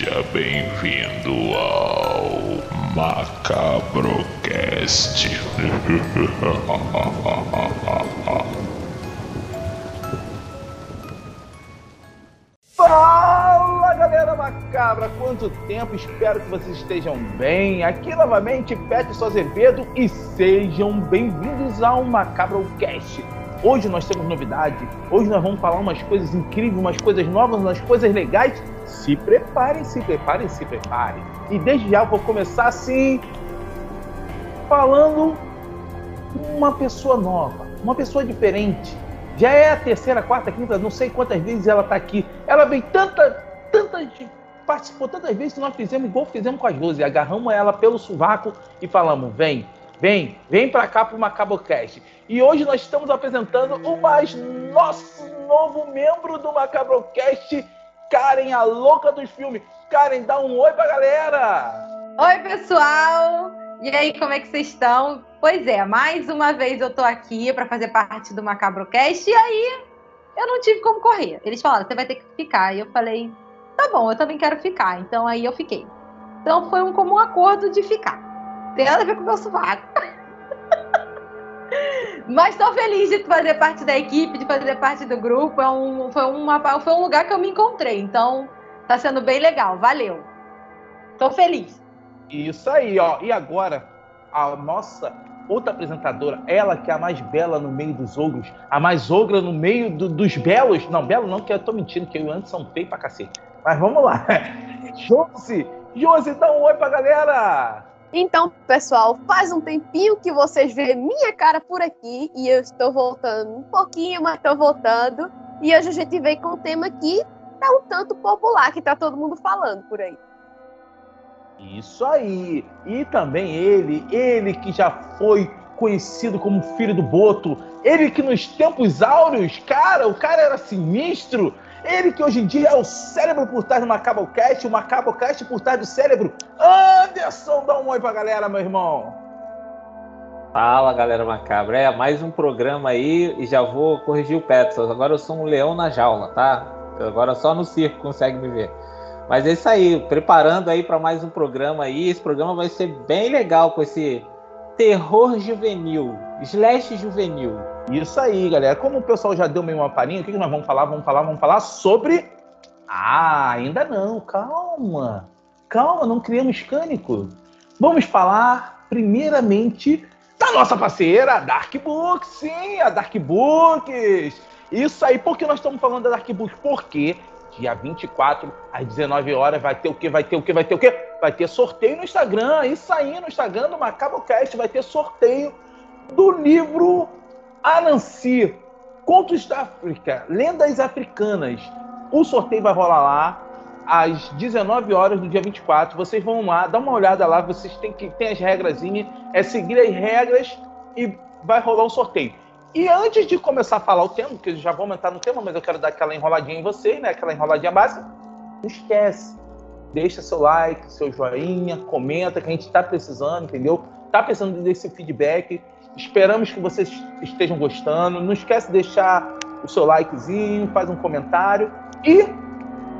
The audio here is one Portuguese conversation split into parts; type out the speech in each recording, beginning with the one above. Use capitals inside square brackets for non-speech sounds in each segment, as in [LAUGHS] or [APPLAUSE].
Seja bem-vindo ao Macabrocast. [LAUGHS] Fala galera macabra, quanto tempo? Espero que vocês estejam bem. Aqui novamente Peterson Azevedo e sejam bem-vindos ao Macabrocast. Hoje nós temos novidade, hoje nós vamos falar umas coisas incríveis, umas coisas novas, umas coisas legais. Se preparem, se preparem, se preparem. E desde já vou começar assim, falando uma pessoa nova, uma pessoa diferente. Já é a terceira, quarta, quinta, não sei quantas vezes ela está aqui. Ela veio tanta, tantas, participou tantas vezes que nós fizemos igual fizemos com as 12. Agarramos ela pelo sovaco e falamos: vem, vem, vem para cá para o Macabrocast. E hoje nós estamos apresentando o mais nosso novo membro do Macabrocast, Karen, a louca dos filmes. Karen, dá um oi pra galera! Oi, pessoal! E aí, como é que vocês estão? Pois é, mais uma vez eu tô aqui para fazer parte do Macabrocast e aí eu não tive como correr. Eles falaram, você vai ter que ficar. E eu falei, tá bom, eu também quero ficar. Então aí eu fiquei. Então foi um comum acordo de ficar. Tem nada a ver com o meu sovaco. [LAUGHS] Mas estou feliz de fazer parte da equipe, de fazer parte do grupo. É um, foi, uma, foi um lugar que eu me encontrei. Então, tá sendo bem legal. Valeu. Estou feliz. Isso aí, ó. E agora, a nossa outra apresentadora, ela que é a mais bela no meio dos ogros, a mais ogra no meio do, dos belos. Não, belo não, que eu tô mentindo, que eu antes são feio pra cacete. Mas vamos lá. [LAUGHS] Josi, Josi, dá um oi pra galera! Então, pessoal, faz um tempinho que vocês vêem minha cara por aqui e eu estou voltando um pouquinho, mas estou voltando. E hoje a gente veio com um tema que é um tanto popular, que tá todo mundo falando por aí. Isso aí. E também ele, ele que já foi conhecido como filho do Boto, ele que nos tempos áureos, cara, o cara era sinistro. Ele que hoje em dia é o cérebro por trás do Macabocast, o Macabocast por trás do cérebro. Anderson, dá um oi pra galera, meu irmão. Fala, galera macabra. É, mais um programa aí e já vou corrigir o Peterson. Agora eu sou um leão na jaula, tá? Agora só no circo consegue me ver. Mas é isso aí, preparando aí para mais um programa aí. Esse programa vai ser bem legal com esse terror juvenil, slash juvenil. Isso aí, galera. Como o pessoal já deu meio uma palhinha, o que, que nós vamos falar? Vamos falar, vamos falar sobre. Ah, ainda não, calma. Calma, não criamos cânico. Vamos falar, primeiramente, da nossa parceira, a Dark Books. Sim, a Dark Books. Isso aí, por que nós estamos falando da Dark Books? Porque dia 24, às 19 horas, vai ter o quê? Vai ter o quê? Vai ter o quê? Vai ter sorteio no Instagram. Isso aí, no Instagram do Macabocast, vai ter sorteio do livro Anansi, Contos da África, Lendas Africanas. O sorteio vai rolar lá às 19 horas do dia 24. Vocês vão lá, dá uma olhada lá, vocês têm que tem as regrazinhas, é seguir as regras e vai rolar um sorteio. E antes de começar a falar o tema, porque já vou aumentar no tema, mas eu quero dar aquela enroladinha em vocês, né? Aquela enroladinha básica. Não esquece. Deixa seu like, seu joinha, comenta que a gente está precisando, entendeu? Tá precisando desse feedback. Esperamos que vocês estejam gostando. Não esquece de deixar o seu likezinho, faz um comentário. E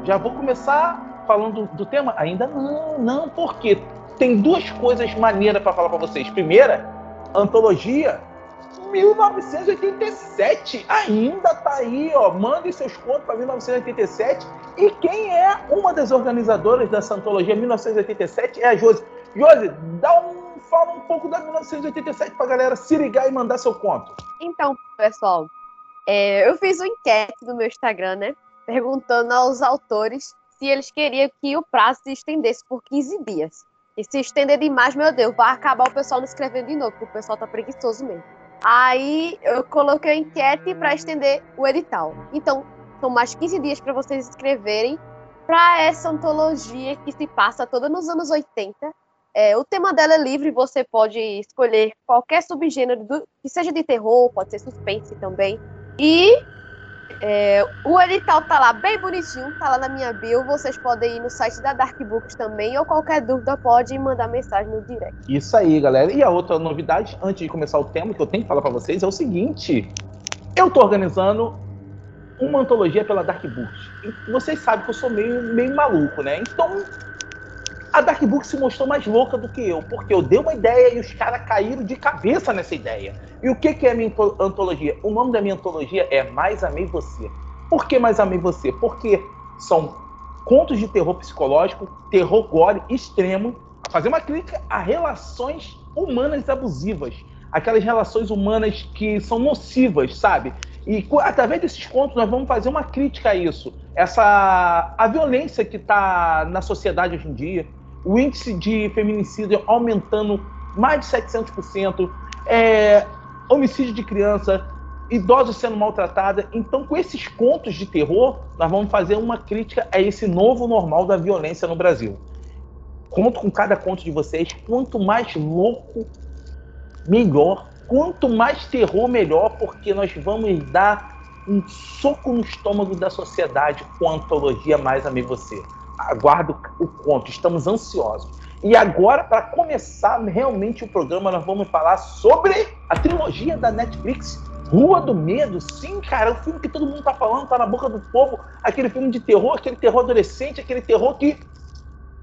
já vou começar falando do, tema. Ainda não, não, porque tem duas coisas maneiras para falar para vocês. Primeira, antologia 1987 ainda tá aí, ó. Mandem seus contos para 1987. E quem é uma das organizadoras dessa antologia 1987 é a Josi. Josi, dá um, fala um pouco da 1987 pra galera se ligar e mandar seu conto. Então, pessoal, é, eu fiz uma enquete no meu Instagram, né? Perguntando aos autores se eles queriam que o prazo se estendesse por 15 dias. E se estender demais, meu Deus, vai acabar o pessoal não escrevendo de novo, porque o pessoal tá preguiçoso mesmo. Aí eu coloquei a enquete para estender o edital. Então, são mais 15 dias para vocês escreverem para essa antologia que se passa toda nos anos 80. É, o tema dela é livre, você pode escolher qualquer subgênero do, que seja de terror, pode ser suspense também. E é, o edital tá lá bem bonitinho, tá lá na minha bio. Vocês podem ir no site da Dark Books também, ou qualquer dúvida pode mandar mensagem no direct. Isso aí, galera. E a outra novidade, antes de começar o tema, que eu tenho que falar para vocês, é o seguinte: eu tô organizando uma antologia pela Dark Books. E vocês sabem que eu sou meio, meio maluco, né? Então, a Dark Books se mostrou mais louca do que eu, porque eu dei uma ideia e os caras caíram de cabeça nessa ideia. E o que, que é a minha antologia? O nome da minha antologia é Mais Amei Você. Por que Mais Amei Você? Porque são contos de terror psicológico, terror gore extremo, fazer uma crítica a relações humanas abusivas, aquelas relações humanas que são nocivas, sabe? E através desses contos nós vamos fazer uma crítica a isso, essa a violência que está na sociedade hoje em dia, o índice de feminicídio aumentando mais de 700%, é, homicídio de criança, idosos sendo maltratados. Então, com esses contos de terror, nós vamos fazer uma crítica a esse novo normal da violência no Brasil. Conto com cada conto de vocês. Quanto mais louco, melhor. Quanto mais terror, melhor, porque nós vamos dar um soco no estômago da sociedade com a antologia Mais Amei Você. Aguardo o conto, estamos ansiosos. E agora, para começar realmente o programa, nós vamos falar sobre a trilogia da Netflix, Rua do Medo. Sim, cara, o filme que todo mundo tá falando, tá na boca do povo. Aquele filme de terror, aquele terror adolescente, aquele terror que.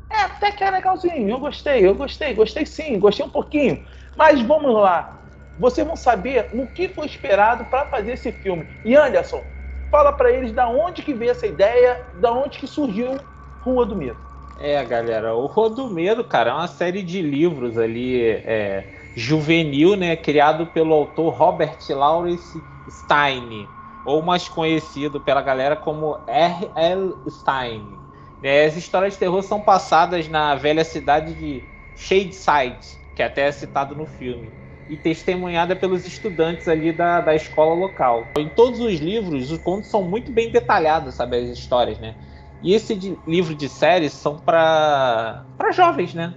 É, até que é legalzinho. Eu gostei, eu gostei, gostei sim, gostei um pouquinho. Mas vamos lá. Vocês vão saber no que foi esperado para fazer esse filme. E Anderson, fala para eles da onde que veio essa ideia, da onde que surgiu Rua do Medo. É, galera, o Rua do Medo, cara, é uma série de livros ali é, juvenil, né, criado pelo autor Robert Lawrence Stein, ou mais conhecido pela galera como R.L. Stein. É, as histórias de terror são passadas na velha cidade de Shadeside, que até é citado no filme, e testemunhada pelos estudantes ali da, da escola local. Em todos os livros, os contos são muito bem detalhados, sabe, as histórias, né? E esse de, livro de séries são para jovens, né?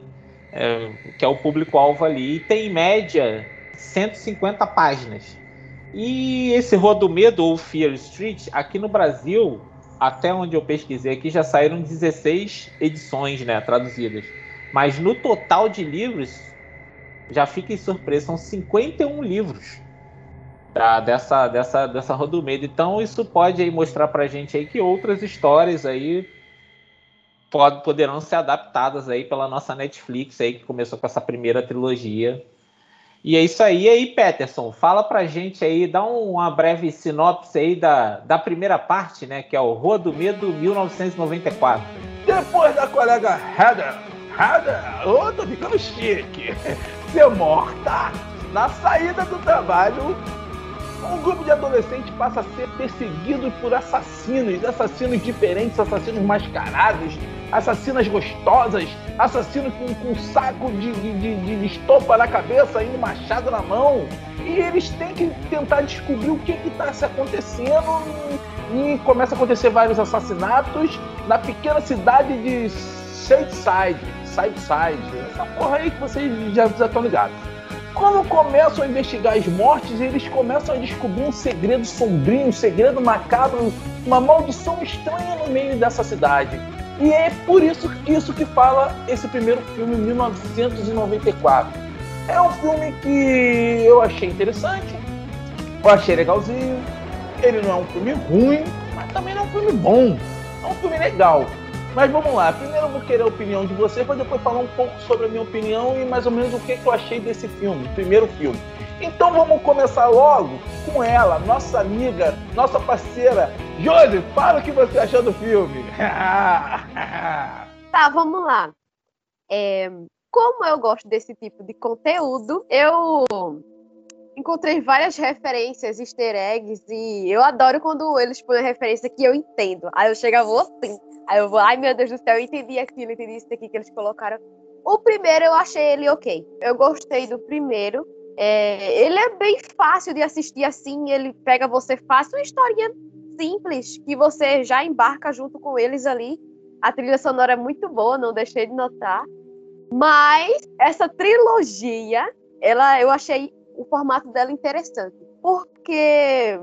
É, que é o público-alvo ali. E tem em média 150 páginas. E esse Rua do Medo, ou Fear Street, aqui no Brasil, até onde eu pesquisei aqui, já saíram 16 edições né, traduzidas. Mas no total de livros, já fiquem surpresos, são 51 livros tá, dessa, dessa, dessa Medo. Então isso pode aí mostrar pra gente aí que outras histórias aí pode, poderão ser adaptadas aí pela nossa Netflix aí, que começou com essa primeira trilogia. E é isso aí, e aí, Peterson, fala pra gente aí, dá uma breve sinopse aí da, da primeira parte, né, que é o Rua do Medo 1994. Depois da colega Heather, Heather, oh, tô ficando chique, ser morta na saída do trabalho, um grupo de adolescentes passa a ser perseguido por assassinos, assassinos diferentes, assassinos mascarados, assassinas gostosas, assassinos com, com saco de, de, de, estopa na cabeça e um machado na mão. E eles têm que tentar descobrir o que está se acontecendo. E começa a acontecer vários assassinatos na pequena cidade de Shadeside, Sideside, essa porra aí que vocês já, já estão ligados. Quando começam a investigar as mortes, eles começam a descobrir um segredo sombrio, um segredo macabro, uma maldição estranha no meio dessa cidade. E é por isso, isso que fala esse primeiro filme, 1994. É um filme que eu achei interessante, eu achei legalzinho. Ele não é um filme ruim, mas também não é um filme bom. É um filme legal. Mas vamos lá, primeiro eu vou querer a opinião de você, para depois falar um pouco sobre a minha opinião e mais ou menos o que, eu achei desse filme, primeiro filme. Então vamos começar logo com ela, nossa amiga, nossa parceira. Josi, fala o que você achou do filme. [LAUGHS] tá, vamos lá. É, como eu gosto desse tipo de conteúdo, eu encontrei várias referências, easter eggs, e eu adoro quando eles põem referência que eu entendo. Aí eu chego assim. Aí eu vou, ai meu Deus do céu, eu entendi aquilo, entendi isso aqui que eles colocaram. O primeiro eu achei ele ok. Eu gostei do primeiro. É, ele é bem fácil de assistir assim, ele pega você fácil, uma historinha simples que você já embarca junto com eles ali. A trilha sonora é muito boa, não deixei de notar. Mas essa trilogia, ela, eu achei o formato dela interessante, porque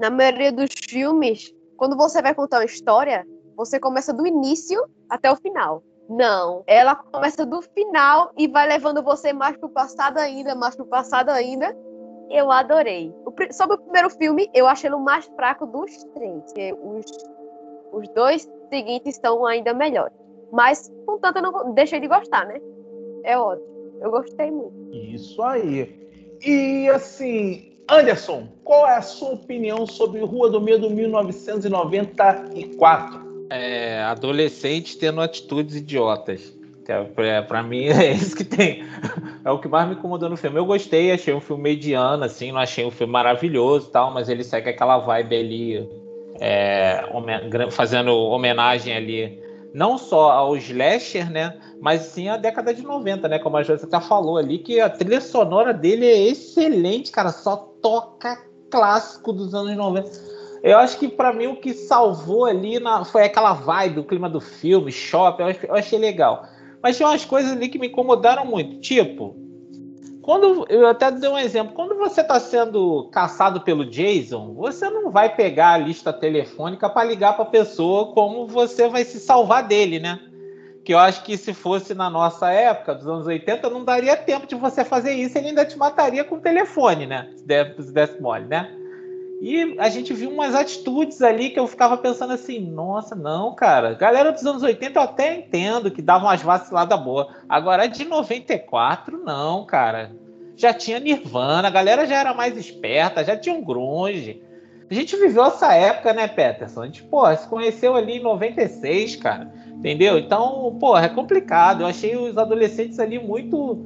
na maioria dos filmes, quando você vai contar uma história, você começa do início até o final. Não, ela começa do final e vai levando você mais pro passado ainda, mais pro passado ainda. eu adorei. O, sobre o primeiro filme, eu achei ele o mais fraco dos três. Os, os dois seguintes estão ainda melhores. Mas, contanto, eu não deixei de gostar, né? É ótimo. Eu gostei muito. Isso aí. E assim, Anderson, qual é a sua opinião sobre Rua do Medo 1994? É, adolescentes tendo atitudes idiotas. É, pra mim [LAUGHS] é isso que tem. É o que mais me incomodou no filme. Eu gostei, achei um filme mediano, assim, não achei um filme maravilhoso tal, mas ele segue aquela vibe ali, é, fazendo homenagem ali, não só ao slasher, né? Mas sim à década de 90, né? Como a Joyce até falou ali, que a trilha sonora dele é excelente, cara. Só toca clássico dos anos 90. Eu acho que pra mim o que salvou ali na- foi aquela vibe, o clima do filme, shopping, eu, ach- eu achei legal. Mas tinha umas coisas ali que me incomodaram muito, tipo, quando eu até dei um exemplo, quando você está sendo caçado pelo Jason, você não vai pegar a lista telefônica para ligar para a pessoa como você vai se salvar dele, né? Que eu acho que se fosse na nossa época, dos anos 80, não daria tempo de você fazer isso, ele ainda te mataria com o telefone, né? Se desse mole, né? E a gente viu umas atitudes ali que eu ficava pensando assim, nossa, não, cara. Galera dos anos 80 eu até entendo que dava umas vaciladas boas. Agora de 94, não, cara. Já tinha Nirvana, a galera já era mais esperta, já tinha um grunge. A gente viveu essa época, né, Peterson? A gente, pô, se conheceu ali em 96, cara. Entendeu? Então, pô, é complicado. Eu achei os adolescentes ali muito,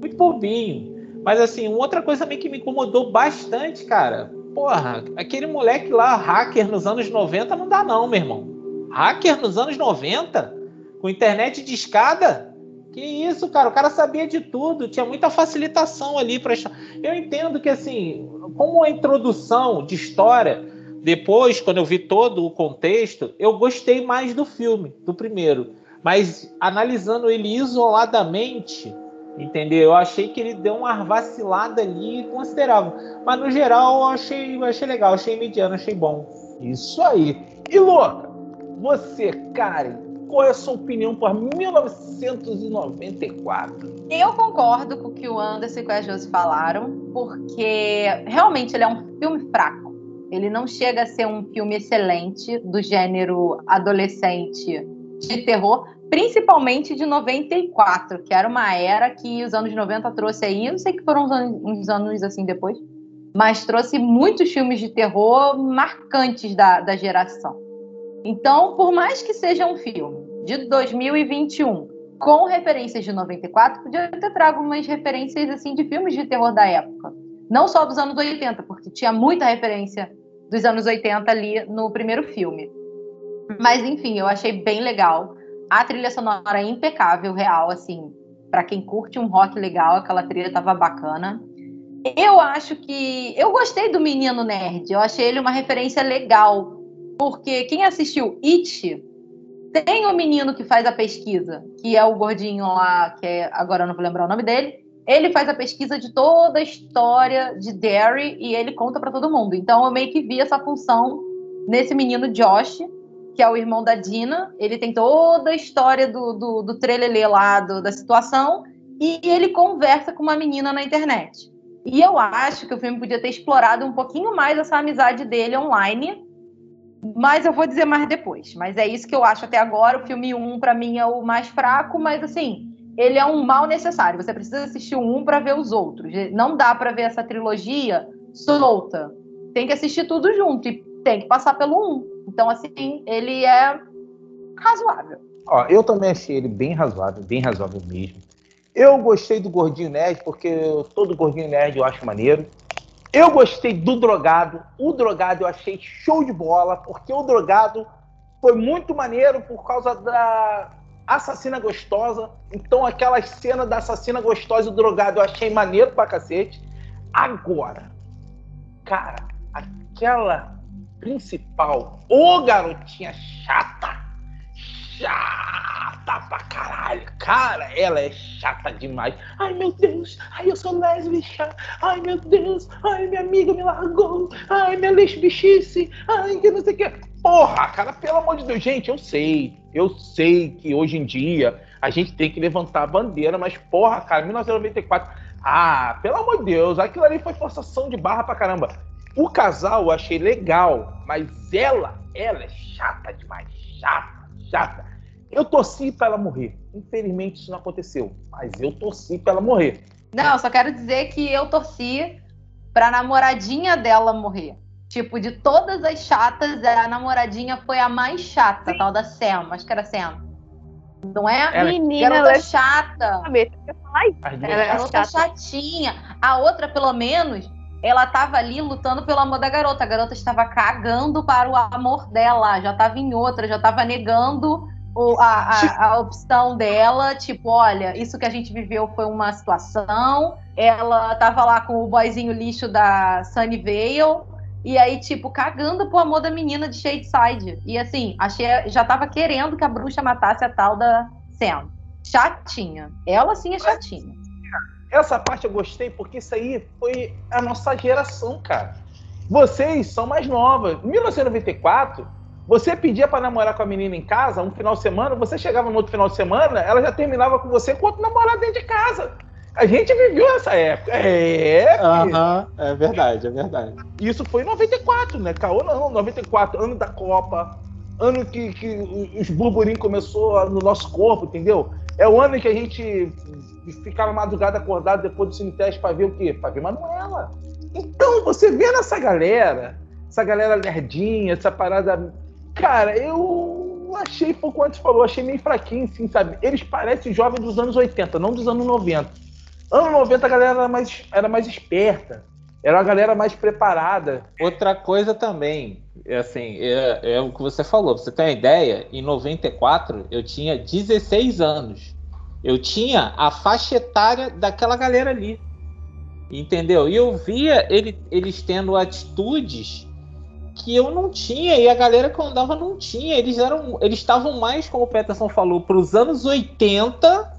muito bobinho. Mas assim, outra coisa também que me incomodou bastante, cara. Porra, aquele moleque lá, hacker nos anos 90, não dá não, meu irmão. Hacker nos anos 90? Com internet de escada? Que isso, cara? O cara sabia de tudo, tinha muita facilitação ali para. Eu entendo que, assim, como a introdução de história, depois, quando eu vi todo o contexto, eu gostei mais do filme, do primeiro. Mas analisando ele isoladamente, entendeu? Eu achei que ele deu uma vacilada ali considerável. Mas no geral, eu achei, eu achei legal, achei mediano, achei bom. Isso aí. E louca, você, Karen, qual é a sua opinião por 1994? Eu concordo com o que o Anderson e com a Josi falaram, porque realmente ele é um filme fraco. Ele não chega a ser um filme excelente do gênero adolescente de terror, principalmente de 94, que era uma era que os anos 90 trouxe aí, eu sei que foram uns anos, uns anos assim depois, mas trouxe muitos filmes de terror marcantes da, da geração. Então, por mais que seja um filme de 2021 com referências de 94, podia ter trago umas referências assim de filmes de terror da época. Não só dos anos 80, porque tinha muita referência dos anos 80 ali no primeiro filme. Mas enfim, eu achei bem legal. A trilha sonora é impecável, real, assim, para quem curte um rock legal, aquela trilha tava bacana. Eu acho que eu gostei do menino nerd. Eu achei ele uma referência legal, porque quem assistiu It tem o menino que faz a pesquisa, que é o gordinho lá, que é, agora eu não vou lembrar o nome dele. Ele faz a pesquisa de toda a história de Derry e ele conta para todo mundo. Então eu meio que vi essa função nesse menino Josh, que é o irmão da Dina. Ele tem toda a história do, do, do trelelê lá, do, da situação, e ele conversa com uma menina na internet. E eu acho que o filme podia ter explorado um pouquinho mais essa amizade dele online, mas eu vou dizer mais depois. Mas é isso que eu acho até agora. O filme 1, para mim, é o mais fraco, mas assim, ele é um mal necessário. Você precisa assistir o 1 para ver os outros. Não dá para ver essa trilogia solta. Tem que assistir tudo junto e tem que passar pelo 1. Então, assim, ele é razoável. Ó, eu também achei ele bem razoável, bem razoável mesmo. Eu gostei do Gordinho Nerd, porque todo Gordinho Nerd eu acho maneiro. Eu gostei do Drogado. O Drogado eu achei show de bola, porque o Drogado foi muito maneiro por causa da assassina gostosa. Então, aquela cena da assassina gostosa e o Drogado eu achei maneiro pra cacete. Agora, cara, aquela principal, ô garotinha chata, chata pra caralho. Cara, ela é chata demais. Ai, meu Deus. Ai, eu sou lésbica. Ai, meu Deus. Ai, minha amiga me largou. Ai, minha lesbichice. Ai, que não sei o que. Porra, cara, pelo amor de Deus. Gente, eu sei. Eu sei que hoje em dia a gente tem que levantar a bandeira, mas porra, cara, 1994. Ah, pelo amor de Deus, aquilo ali foi forçação de barra pra caramba. O casal eu achei legal, mas ela, ela é chata demais. Chata, chata. Eu torci pra ela morrer. Infelizmente isso não aconteceu, mas eu torci pra ela morrer. Não, só quero dizer que eu torci pra namoradinha dela morrer. Tipo, de todas as chatas, a namoradinha foi a mais chata, a tal da Sam. Acho que era Sam. Não é? Ela- Menina, Garota ela é chata. chata. As duas Ela é chata. chatinha. A outra, pelo menos, ela tava ali lutando pelo amor da garota. A garota estava cagando para o amor dela. Já tava em outra, já tava negando o- a, a- a opção dela. Tipo, olha, isso que a gente viveu foi uma situação. Ela tava lá com o boyzinho lixo da Sunnyvale. E aí, tipo, cagando pro amor da menina de Shadeside. E assim, achei, já tava querendo que a bruxa matasse a tal da Sam. Chatinha. Ela sim é chatinha. Essa parte eu gostei porque isso aí foi a nossa geração, cara. Vocês são mais novas. Em 1994, você pedia pra namorar com a menina em casa um final de semana, você chegava no outro final de semana, ela já terminava com você com outro namorado dentro de casa. A gente viveu essa época. É. Aham, é verdade, é verdade. Isso foi em 94, né? Caô não, 94, ano da Copa, ano que, que os burburinhos começou no nosso corpo, entendeu? É o ano em que a gente ficava madrugada acordado depois do cemitério pra ver o quê? Pra ver Manuela. Então, você vendo essa galera, essa galera nerdinha, essa parada. Cara, eu achei, pouco antes falou, achei meio fraquinho, assim, sabe? Eles parecem jovens dos anos 80, não dos anos 90. Anos 90 a galera era mais, era mais esperta. Era uma galera mais preparada. Outra coisa também, é assim, é, é o que você falou. Pra você ter uma ideia, em 94 eu tinha 16 anos. Eu tinha a faixa etária daquela galera ali. Entendeu? E eu via ele, eles tendo atitudes que eu não tinha e a galera que eu andava não tinha. Eles eram, eles estavam mais, como o Peterson falou, para os anos 80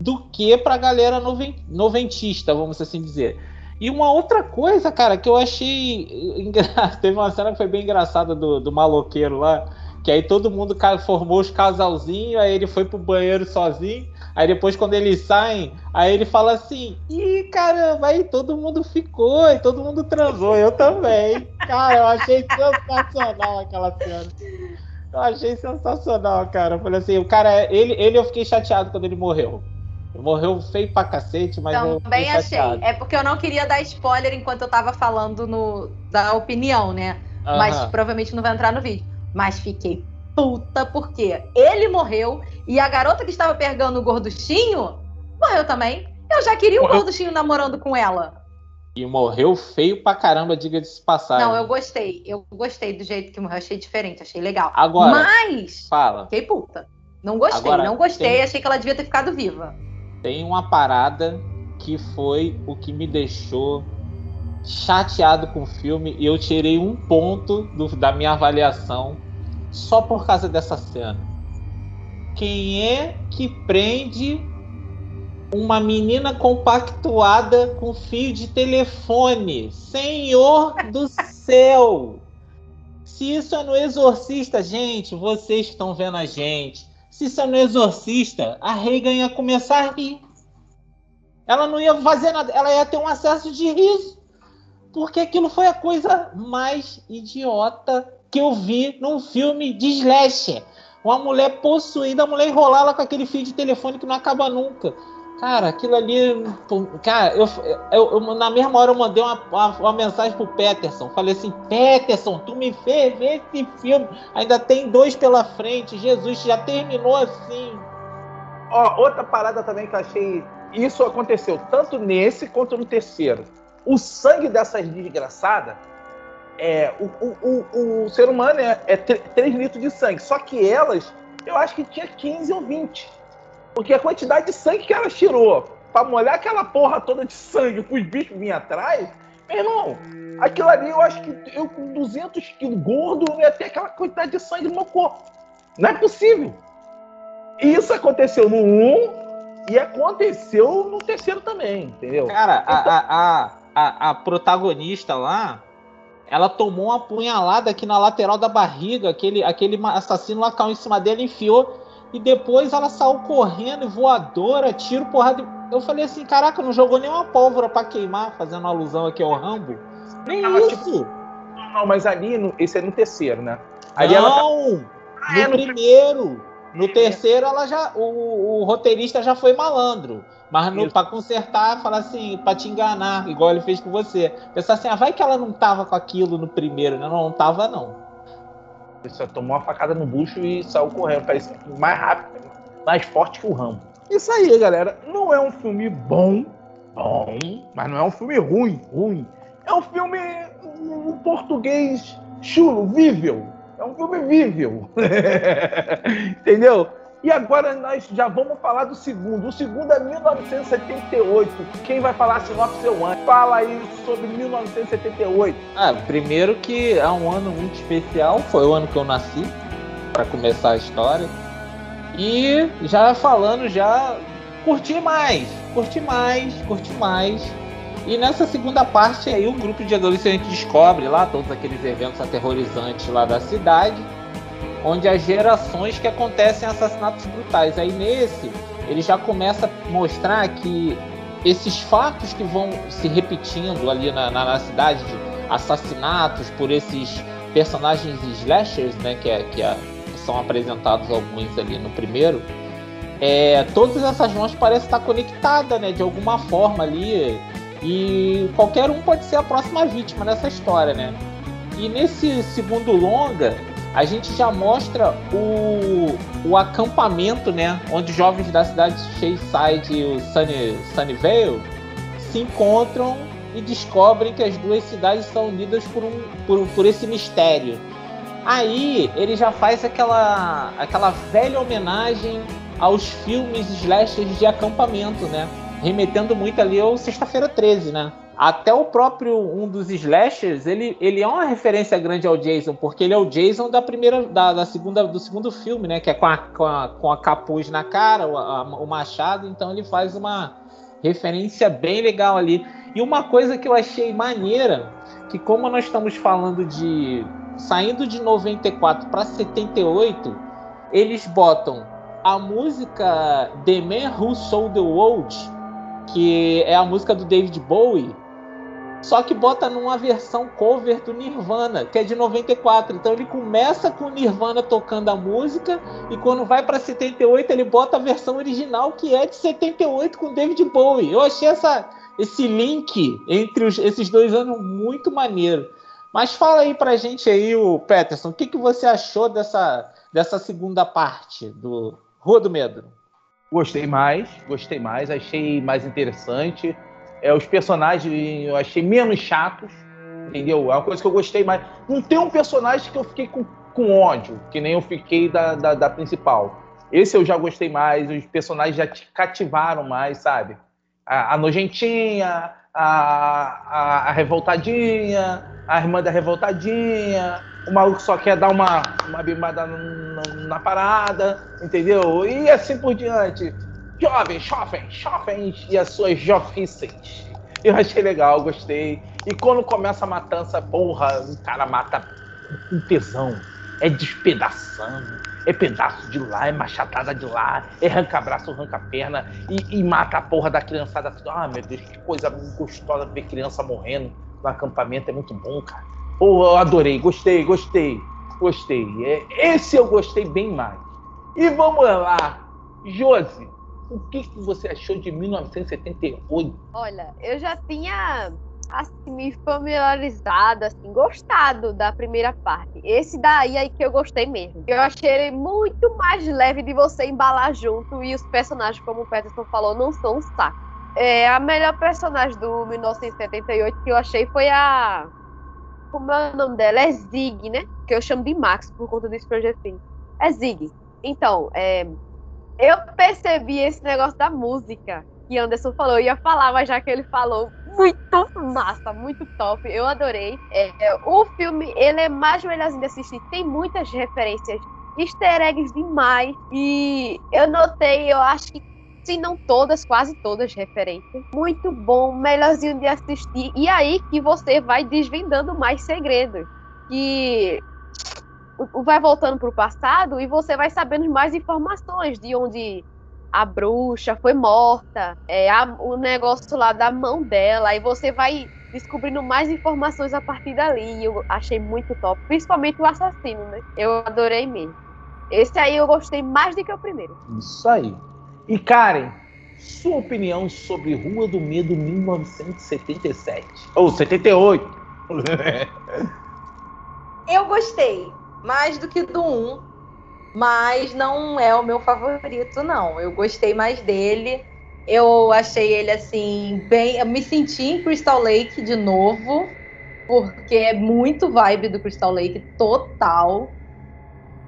do que para a galera noven, noventista, vamos assim dizer. E uma outra coisa, cara, que eu achei. [LAUGHS] engra- Teve uma cena que foi bem engraçada do, do maloqueiro lá. Que aí todo mundo formou os casalzinhos, aí ele foi pro banheiro sozinho. Aí depois, quando eles saem, aí ele fala assim: Ih, caramba, aí todo mundo ficou, e todo mundo transou, eu também. Cara, eu achei sensacional aquela cena. Eu achei sensacional, cara. Eu falei assim: o cara, ele, ele eu fiquei chateado quando ele morreu. Morreu feio pra cacete, mas eu Também achei. chateado. É porque eu não queria dar spoiler enquanto eu tava falando no, da opinião, né? Mas provavelmente não vai entrar no vídeo. Mas fiquei puta porque ele morreu e a garota que estava pegando o gorduchinho morreu também. Eu já queria o Morreu. gorduchinho namorando com ela. E morreu feio pra caramba, diga-se de passagem. Não, eu gostei. Eu gostei do jeito que morreu. Achei diferente, achei legal. Agora, Mas fala. fiquei puta. Não gostei, Agora, não gostei. tem- Achei que ela devia ter ficado viva. Tem uma parada que foi o que me deixou chateado com o filme e eu tirei um ponto do- da minha avaliação só por causa dessa cena. Quem é que prende uma menina compactuada com fio de telefone? Senhor do céu! Se isso é no Exorcista, gente, vocês estão vendo a gente. Se isso é no Exorcista, a Reagan ia começar a rir. Ela não ia fazer nada, ela ia ter um acesso de riso. Porque aquilo foi a coisa mais idiota que eu vi num filme de slasher. Uma mulher possuída, a mulher enrolada com aquele fio de telefone que não acaba nunca. Cara, aquilo ali. Cara, eu, eu- eu- na mesma hora eu mandei uma, uma, uma mensagem pro Peterson. Falei assim: Peterson, tu me fez ver esse filme. Ainda tem dois pela frente. Jesus já terminou assim. Ó, outra parada também que eu achei. Isso aconteceu tanto nesse quanto no terceiro. O sangue dessas desgraçadas. É, o, o, o, o ser humano é, é 3 litros de sangue. Só que elas, eu acho que tinha 15 ou 20. Porque a quantidade de sangue que elas tirou pra molhar aquela porra toda de sangue pros bichos virem atrás, meu irmão, aquilo ali eu acho que eu com 200 quilos gordo eu ia ter aquela quantidade de sangue no meu corpo. Não é possível. E isso aconteceu no 1 e aconteceu no terceiro também, entendeu? Cara, a, a, a, a, a protagonista lá, ela tomou uma punhalada aqui na lateral da barriga. Aquele, aquele assassino lá caiu em cima dela, enfiou. E depois ela saiu correndo, voadora, tiro, porrada. Eu falei assim, caraca, não jogou nenhuma pólvora pra queimar, fazendo alusão aqui ao Rambo. Nem Ela, isso. Não, mas ali, no, esse é no terceiro, né? Ali ela tá- não, Ah, no é no primeiro. No terceiro, ela já, o, o roteirista já foi malandro. Mas no, Isso. pra consertar, falar assim, pra te enganar, igual ele fez com você. Pensar assim, ah, vai que ela não tava com aquilo no primeiro, né? Não, não tava, não. Ele só tomou uma facada no bucho e saiu correndo. Parece mais rápido, mais forte que o Rambo. Isso aí, galera. Não é um filme bom, bom, mas não é um filme ruim, ruim. É um filme um português chulo, vível. É um filme vível. [LAUGHS] Entendeu? E agora nós já vamos falar do segundo. O segundo é 1978. Quem vai falar a sinopse é o Anjo. Fala aí sobre 1978. Ah, primeiro que é um ano muito especial, foi o ano que eu nasci, para começar a história. E já falando, já curti mais, curti mais, curti mais. E nessa segunda parte aí o grupo de adolescentes descobre lá todos aqueles eventos aterrorizantes lá da cidade, onde as gerações que acontecem assassinatos brutais. Aí nesse ele já começa a mostrar que esses fatos que vão se repetindo ali na, na, na cidade, de assassinatos por esses personagens slashers, né, que, é, que é, são apresentados alguns ali no primeiro, é, todas essas mãos parecem estar conectadas, né, de alguma forma ali, e qualquer um pode ser a próxima vítima dessa história, né. E nesse segundo longa, a gente já mostra o, o acampamento, né? Onde jovens da cidade de Shayside e o Sunny, Sunnyvale se encontram e descobrem que as duas cidades estão unidas por, um, por, por esse mistério. Aí ele já faz aquela, aquela velha homenagem aos filmes slashers de acampamento, né? Remetendo muito ali ao Sexta-feira 13, né? Até o próprio um dos slashers, ele, ele é uma referência grande ao Jason, porque ele é o Jason da primeira, da, da segunda, do segundo filme, né? Que é com a, com a, com a capuz na cara, o, a, o machado, então ele faz uma referência bem legal ali. E uma coisa que eu achei maneira, que como nós estamos falando de saindo de 94 para 78, eles botam a música The Man Who Sold the World, que é a música do David Bowie, só que bota numa versão cover do Nirvana, que é de 94. Então ele começa com o Nirvana tocando a música e quando vai para 78 ele bota a versão original que é de 78 com David Bowie. Eu achei essa, esse link entre os, esses dois anos muito maneiro. Mas fala aí pra gente aí, o Peterson, o que, que você achou dessa, dessa segunda parte do Rua do Medo? Gostei mais, gostei mais, achei mais interessante. É, os personagens eu achei menos chatos, entendeu? É uma coisa que eu gostei mais. Não tem um personagem que eu fiquei com, com ódio, que nem eu fiquei da, da, da principal. Esse eu já gostei mais, os personagens já te cativaram mais, sabe? A, a nojentinha, a, a, a revoltadinha, a irmã da revoltadinha, o maluco só quer dar uma, uma bimbada na, na parada, entendeu? E assim por diante. Jovens, jovens, jovens e as suas jofices. Eu achei legal, gostei. E quando começa a matança, porra, o cara mata com tesão. É despedaçando. É pedaço de lá, é machatada de lá, é arranca-braço, arranca-perna e, e mata a porra da criançada. Ah, meu Deus, que coisa gostosa ver criança morrendo no acampamento. É muito bom, cara. Pô, eu adorei, gostei, gostei, gostei. É, esse eu gostei bem mais. E vamos lá, Josi, o que, que você achou de 1978? Olha, eu já tinha assim, me familiarizado, assim, gostado da primeira parte. Esse daí aí que eu gostei mesmo. Eu achei ele muito mais leve de você embalar junto e os personagens, como o Peterson falou, não são um saco. É, a melhor personagem do 1978 que eu achei foi a. Como é o nome dela? É Zig, né? Que eu chamo de Max por conta do Stranger Things. É Zig. Então, é, eu percebi esse negócio da música que Anderson falou. Eu ia falar, mas já que ele falou, muito massa, muito top. Eu adorei. É, é, o filme, ele é mais melhorzinho de assistir. Tem muitas referências, easter eggs demais. E eu notei, eu acho que se não todas, quase todas referências. Muito bom, melhorzinho de assistir. E aí que você vai desvendando mais segredos. Que vai voltando para o passado e você vai sabendo mais informações de onde a bruxa foi morta, é, a, o negócio lá da mão dela, aí você vai descobrindo mais informações a partir dali. Eu achei muito top, principalmente o assassino, né? Eu adorei mesmo. Esse aí eu gostei mais do que o primeiro. Isso aí. E Karen, sua opinião sobre Rua do Medo 1977 ou 78? Eu gostei mais do que do 1, mas não é o meu favorito, não. Eu gostei mais dele. Eu achei ele assim, bem. Eu me senti em Crystal Lake de novo, porque é muito vibe do Crystal Lake total.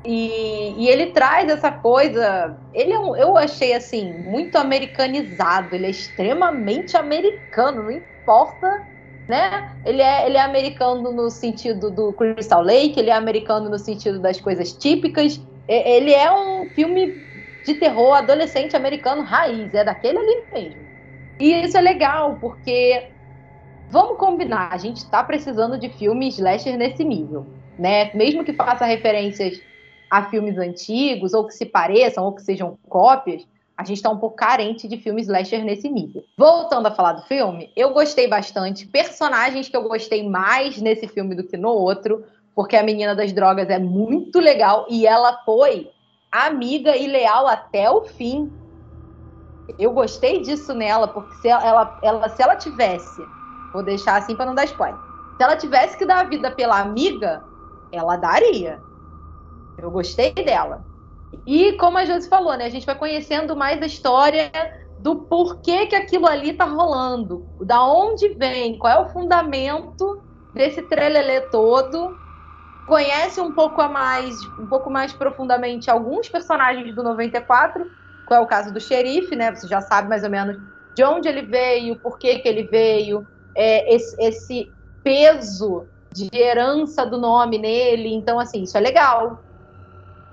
E, e ele traz essa coisa. Ele é um, eu achei assim, muito americanizado. Ele é extremamente americano, não importa né? Ele é, ele é americano no sentido do Crystal Lake, ele é americano no sentido das coisas típicas. Ele é um filme de terror adolescente americano raiz, é daquele ali mesmo. E isso é legal, porque vamos combinar, a gente está precisando de filmes slasher nesse nível, né? Mesmo que faça referências a filmes antigos, ou que se pareçam, ou que sejam cópias, a gente está um pouco carente de filmes slasher nesse nível. Voltando a falar do filme, eu gostei bastante. Personagens que eu gostei mais nesse filme do que no outro, porque a menina das drogas é muito legal e ela foi amiga e leal até o fim. Eu gostei disso nela, porque se ela, ela, se ela tivesse, vou deixar assim para não dar spoiler, se ela tivesse que dar a vida pela amiga, ela daria. Eu gostei dela. E como a Josi falou, né, a gente vai conhecendo mais a história do porquê que aquilo ali tá rolando, da onde vem, qual é o fundamento desse trelelê todo. Conhece um pouco a mais, um pouco mais profundamente alguns personagens do 94, qual é o caso do xerife, né? Você já sabe mais ou menos de onde ele veio, por que, que ele veio, é, esse, esse peso de herança do nome nele. Então, assim, isso é legal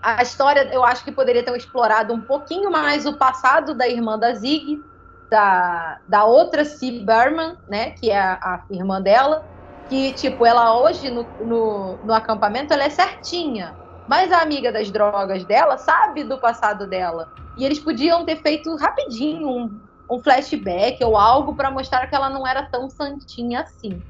a história eu acho que poderia ter explorado um pouquinho mais o passado da irmã da Zig, da, da outra C. Berman, né, que é a, a, irmã dela, que, tipo, ela hoje no, no, no, acampamento ela é certinha, mas a amiga das drogas dela sabe do passado dela. E eles podiam ter feito rapidinho um, um flashback ou algo para mostrar que ela não era tão santinha assim.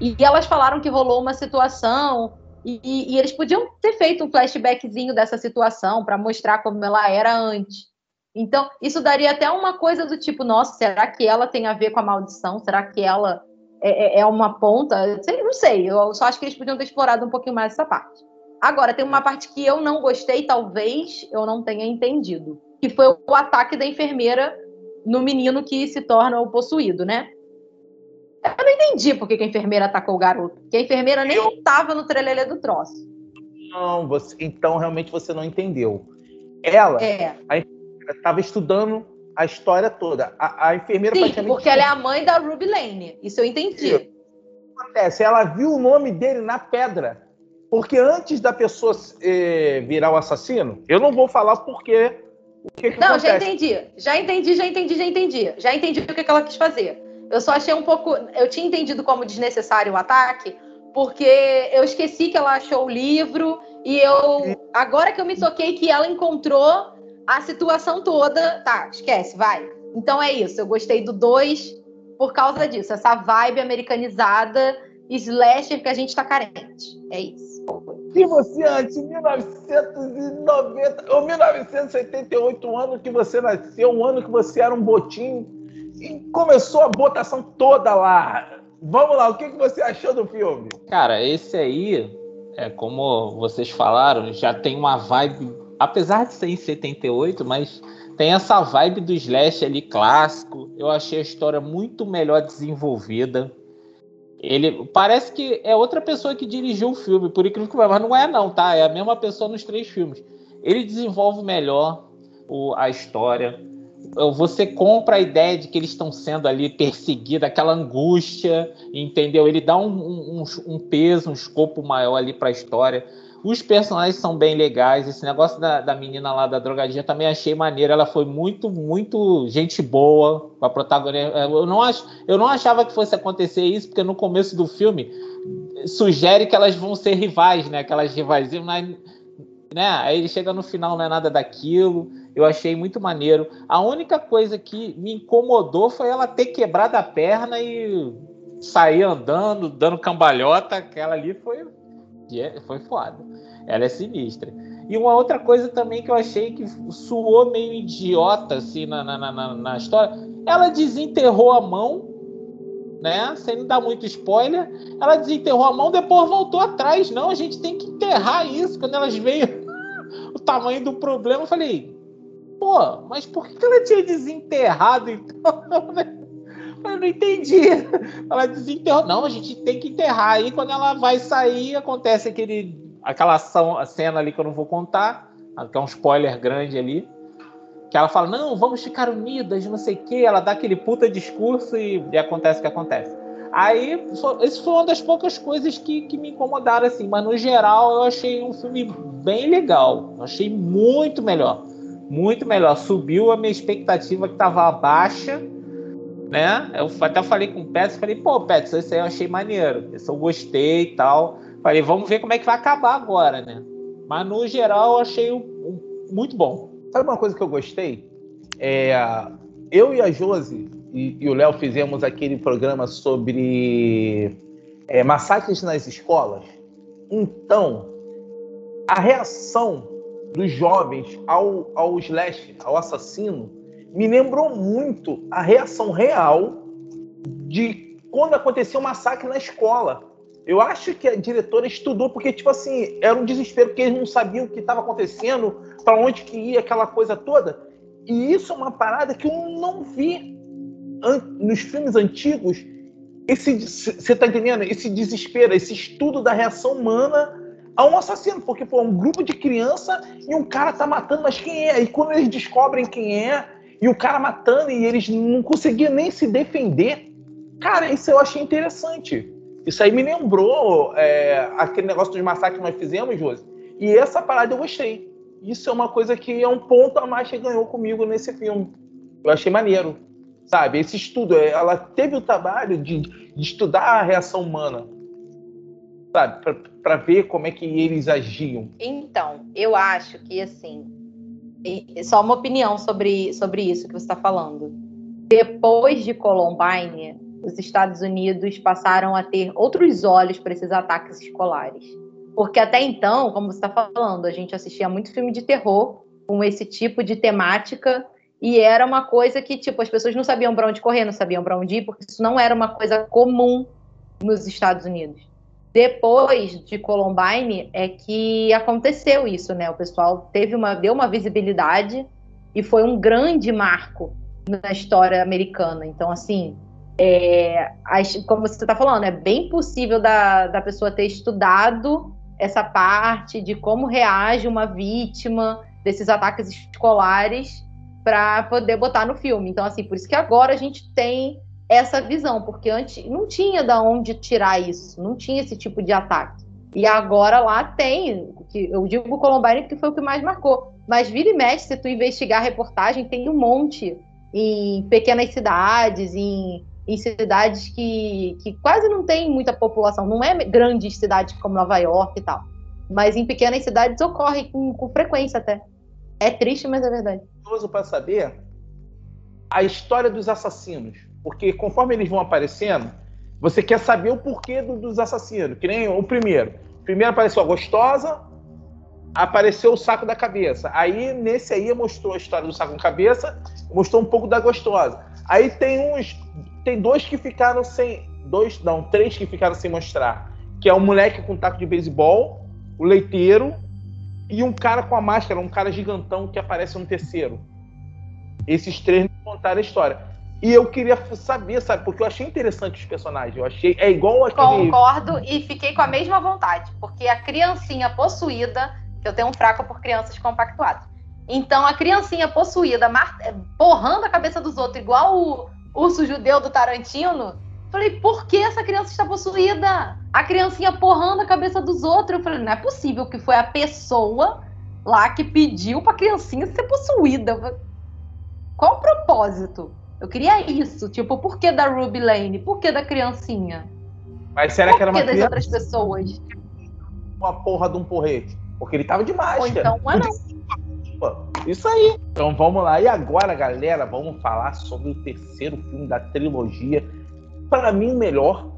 E elas falaram que rolou uma situação e, e, eles podiam ter feito um flashbackzinho dessa situação para mostrar como ela era antes. Então, isso daria até uma coisa do tipo: nossa, será que ela tem a ver com a maldição? Será que ela é, é, é uma ponta? Não sei, eu só acho que eles podiam ter explorado um pouquinho mais essa parte. Agora, tem uma parte que eu não gostei, talvez eu não tenha entendido, que foi o ataque da enfermeira no menino que se torna o possuído, né? Eu não entendi por que a enfermeira atacou o garoto. Porque a enfermeira nem estava no trelelê do troço. Não, você, então realmente você não entendeu. Ela, é. estava estudando a história toda. A, a enfermeira Sim, porque ela é a mãe da Ruby Lane. Isso eu entendi. O que acontece? Ela viu o nome dele na pedra. Porque antes da pessoa eh, virar o assassino, eu não vou falar porque. O que, que não, acontece. já entendi. Já entendi, já entendi, já entendi. Já entendi o que, que ela quis fazer. Eu só achei um pouco. Eu tinha entendido como desnecessário o ataque, porque eu esqueci que ela achou o livro e eu. Agora que eu me toquei que ela encontrou a situação toda. Tá, esquece, vai. Então é isso. Eu gostei do 2 por causa disso. Essa vibe americanizada, slasher que a gente tá carente. É isso. Se você antes de 1990 ou 1988, o ano que você nasceu, um ano que você era um botinho e começou a botação toda lá. Vamos lá, o que, que você achou do filme? Cara, esse aí, é como vocês falaram, já tem uma vibe, apesar de ser em 78, mas tem essa vibe do slash ali clássico. Eu achei a história muito melhor desenvolvida. Ele parece que é outra pessoa que dirigiu o filme, por incrível que pareça, mas não é não, tá? É a mesma pessoa nos três filmes. Ele desenvolve melhor o, a história você compra a ideia de que eles estão sendo ali perseguidos, aquela angústia, entendeu? Ele dá um, um, um peso, um escopo maior ali para a história. Os personagens são bem legais. Esse negócio da, da menina lá da drogadinha também achei maneiro. Ela foi muito, muito gente boa com a protagonista. Eu não, ach, eu não achava que fosse acontecer isso, porque no começo do filme sugere que elas vão ser rivais, né? Aquelas rivais, mas né? Aí ele chega no final, não é nada daquilo. Eu achei muito maneiro. A única coisa que me incomodou foi ela ter quebrado a perna e sair andando, dando cambalhota. Aquela ali foi, é, foi foda. Ela é sinistra. E uma outra coisa também que eu achei que suou meio idiota assim na, na, na, na história, ela desenterrou a mão, né? Sem dar muito spoiler, ela desenterrou a mão, depois voltou atrás. Não, a gente tem que enterrar isso. Quando elas veio [LAUGHS] o tamanho do problema, eu falei, pô, mas por que ela tinha desenterrado então? [LAUGHS] Eu não entendi. Ela desenterrou. Não, a gente tem que enterrar. Aí quando ela vai sair, acontece aquele aquela ação, cena ali que eu não vou contar, que é um spoiler grande ali, que ela fala, não, vamos ficar unidas, não sei o quê, ela dá aquele puta discurso e, e acontece o que acontece. Aí, isso foi uma das poucas coisas que, que me incomodaram, assim, mas no geral eu achei um filme bem legal, eu achei muito melhor, muito melhor, subiu a minha expectativa que estava baixa, né, eu até falei com o Pets, falei, pô, Pets, esse aí eu achei maneiro, esse eu gostei e tal, Falei, vamos ver como é que vai acabar agora, né? Mas no geral eu achei um, um, muito bom. Sabe uma coisa que eu gostei? É, eu e a Josi e, e o Léo fizemos aquele programa sobre é, massacres nas escolas. Então, a reação dos jovens ao, ao slash, ao assassino, me lembrou muito a reação real de quando aconteceu um massacre na escola. Eu acho que a diretora estudou porque, tipo assim, era um desespero, porque eles não sabiam o que estava acontecendo, para onde que ia aquela coisa toda. E isso é uma parada que eu não vi nos filmes antigos. Esse, você tá entendendo? Esse desespero, esse estudo da reação humana a um assassino, porque pô, um grupo de criança e um cara tá matando, mas quem é? E quando eles descobrem quem é, e o cara matando e eles não conseguiam nem se defender, cara, isso eu achei interessante. Isso aí me lembrou é, aquele negócio dos massacres que nós fizemos, Josi. E essa parada eu gostei. Isso é uma coisa que é um ponto a mais que ganhou comigo nesse filme. Eu achei maneiro. Sabe? Esse estudo, é, ela teve o trabalho de, de estudar a reação humana. Sabe? Para ver como é que eles agiam. Então, eu acho que, assim, só uma opinião sobre, sobre isso que você está falando. Depois de Columbine, os Estados Unidos passaram a ter outros olhos para esses ataques escolares. Porque até então, como você está falando, a gente assistia muito filme de terror com esse tipo de temática e era uma coisa que tipo as pessoas não sabiam para onde correr, não sabiam para onde ir, porque isso não era uma coisa comum nos Estados Unidos. Depois de Columbine é que aconteceu isso, né? O pessoal teve uma deu uma visibilidade e foi um grande marco na história americana. Então assim, é, como você está falando, é bem possível da, da pessoa ter estudado essa parte de como reage uma vítima desses ataques escolares para poder botar no filme. Então, assim, por isso que agora a gente tem essa visão, porque antes não tinha da onde tirar isso, não tinha esse tipo de ataque. E agora lá tem, que eu digo Columbine que foi o que mais marcou. Mas vira e mexe, se tu investigar a reportagem, tem um monte em pequenas cidades, em em cidades que, que quase não tem muita população, não é grandes cidades como Nova York e tal, mas em pequenas cidades ocorre com, com frequência até. É triste, mas é verdade. Curioso para saber a história dos assassinos, porque conforme eles vão aparecendo, você quer saber o porquê do, dos assassinos. Que nem o primeiro. Primeiro apareceu a gostosa, apareceu o saco da cabeça. Aí nesse aí mostrou a história do saco da cabeça, mostrou um pouco da gostosa. Aí tem uns tem dois que ficaram sem. Dois, não, três que ficaram sem mostrar. Que é um moleque com taco de beisebol, o leiteiro e um cara com a máscara, um cara gigantão que aparece no terceiro. Esses três me contaram a história. E eu queria saber, sabe, porque eu achei interessante os personagens. Eu achei. É igual aquele. Concordo e fiquei com a mesma vontade. Porque a criancinha possuída, que eu tenho um fraco por crianças compactuadas. Então a criancinha possuída, porrando a cabeça dos outros, igual o, urso judeu do Tarantino. Falei, por que essa criança está possuída? A criancinha porrando a cabeça dos outros. Eu falei, não é possível que foi a pessoa lá que pediu para a criancinha ser possuída. Qual o propósito? Eu queria isso. Tipo, por que da Ruby Lane? Por que da criancinha? Mas será por que era uma que das outras pessoas? Uma porra de um porrete. Porque ele tava de máscara. Ou então, não. Isso aí. Então vamos lá. E agora, galera, vamos falar sobre o terceiro filme da trilogia. Para mim, o melhor.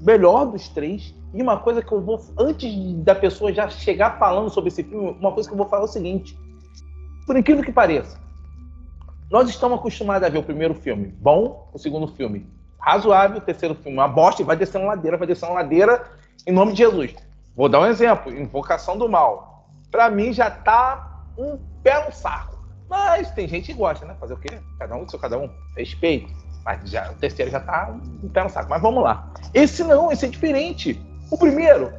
Melhor dos três. E uma coisa que eu vou. Antes da pessoa já chegar falando sobre esse filme, uma coisa que eu vou falar é o seguinte. Por incrível que pareça, nós estamos acostumados a ver o primeiro filme bom, o segundo filme razoável, o terceiro filme uma bosta e vai descendo ladeira, vai descendo ladeira em nome de Jesus. Vou dar um exemplo: Invocação do Mal. Para mim já tá um pé no saco. Mas tem gente que gosta, né? Fazer o quê? Cada um seu cada um. Respeito. Mas já, o terceiro já tá um pé no saco. Mas vamos lá. Esse não, esse é diferente. O primeiro,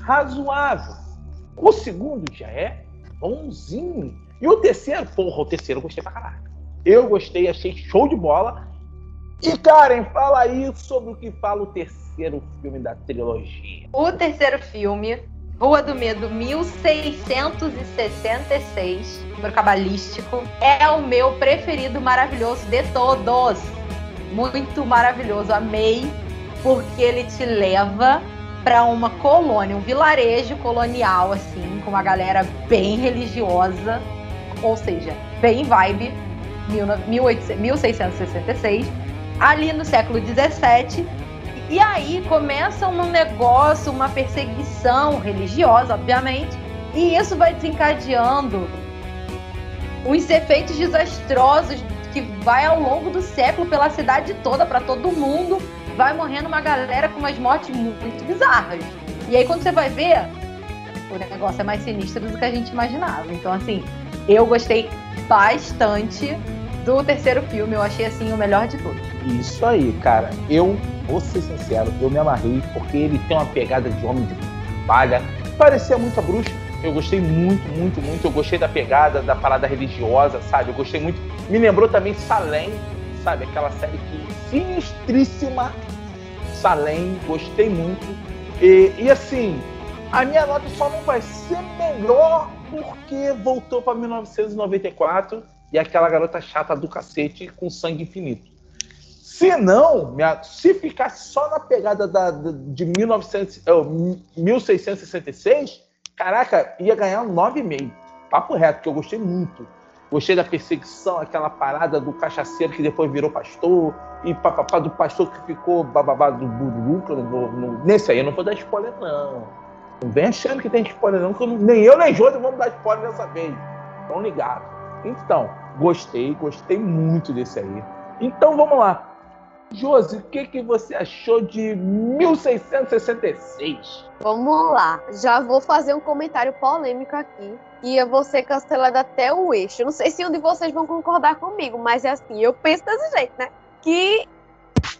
razoável. O segundo já é bonzinho. E o terceiro, porra, o terceiro eu gostei pra caralho. Eu gostei, achei show de bola. E Karen, fala aí sobre o que fala o terceiro filme da trilogia. O terceiro filme, Rua do Medo 1666, número cabalístico, é o meu preferido maravilhoso de todos. Muito maravilhoso, amei, porque ele te leva para uma colônia, um vilarejo colonial, assim, com uma galera bem religiosa, ou seja, bem vibe, 1666, ali no século 17. E aí começa um negócio, uma perseguição religiosa, obviamente, e isso vai desencadeando uns efeitos desastrosos que vai ao longo do século pela cidade toda, para todo mundo, vai morrendo uma galera com umas mortes muito bizarras. E aí quando você vai ver, o negócio é mais sinistro do que a gente imaginava. Então assim, eu gostei bastante do terceiro filme, eu achei assim o melhor de tudo. Isso aí, cara. Eu vou ser sincero, eu me amarrei porque ele tem uma pegada de homem de palha. Parecia muita bruxa. Eu gostei muito, muito, muito. Eu gostei da pegada, da parada religiosa, sabe? Eu gostei muito. Me lembrou também Salem, sabe? Aquela série que sinistríssima. Salem, gostei muito. E, e assim, a minha nota só não vai ser melhor porque voltou para 1994 e aquela garota chata do cacete com sangue infinito. Se não, se ficar só na pegada da, de 1900, 1666, caraca, ia ganhar um 9,5. Papo reto, que eu gostei muito. Gostei da perseguição, aquela parada do cachaceiro que depois virou pastor, e papapá do pastor que ficou bababá do Buruca. Nesse aí eu não vou dar spoiler, não. Não vem achando que tem spoiler, não, que eu, nem eu nem Jô vamos dar spoiler dessa vez. Estão ligados. Então, gostei, gostei muito desse aí. Então vamos lá. Josi, o que, que você achou de 1666? Vamos lá. Já vou fazer um comentário polêmico aqui. E eu vou ser cancelada até o eixo. Não sei se um de vocês vão concordar comigo, mas é assim, eu penso desse jeito, né? Que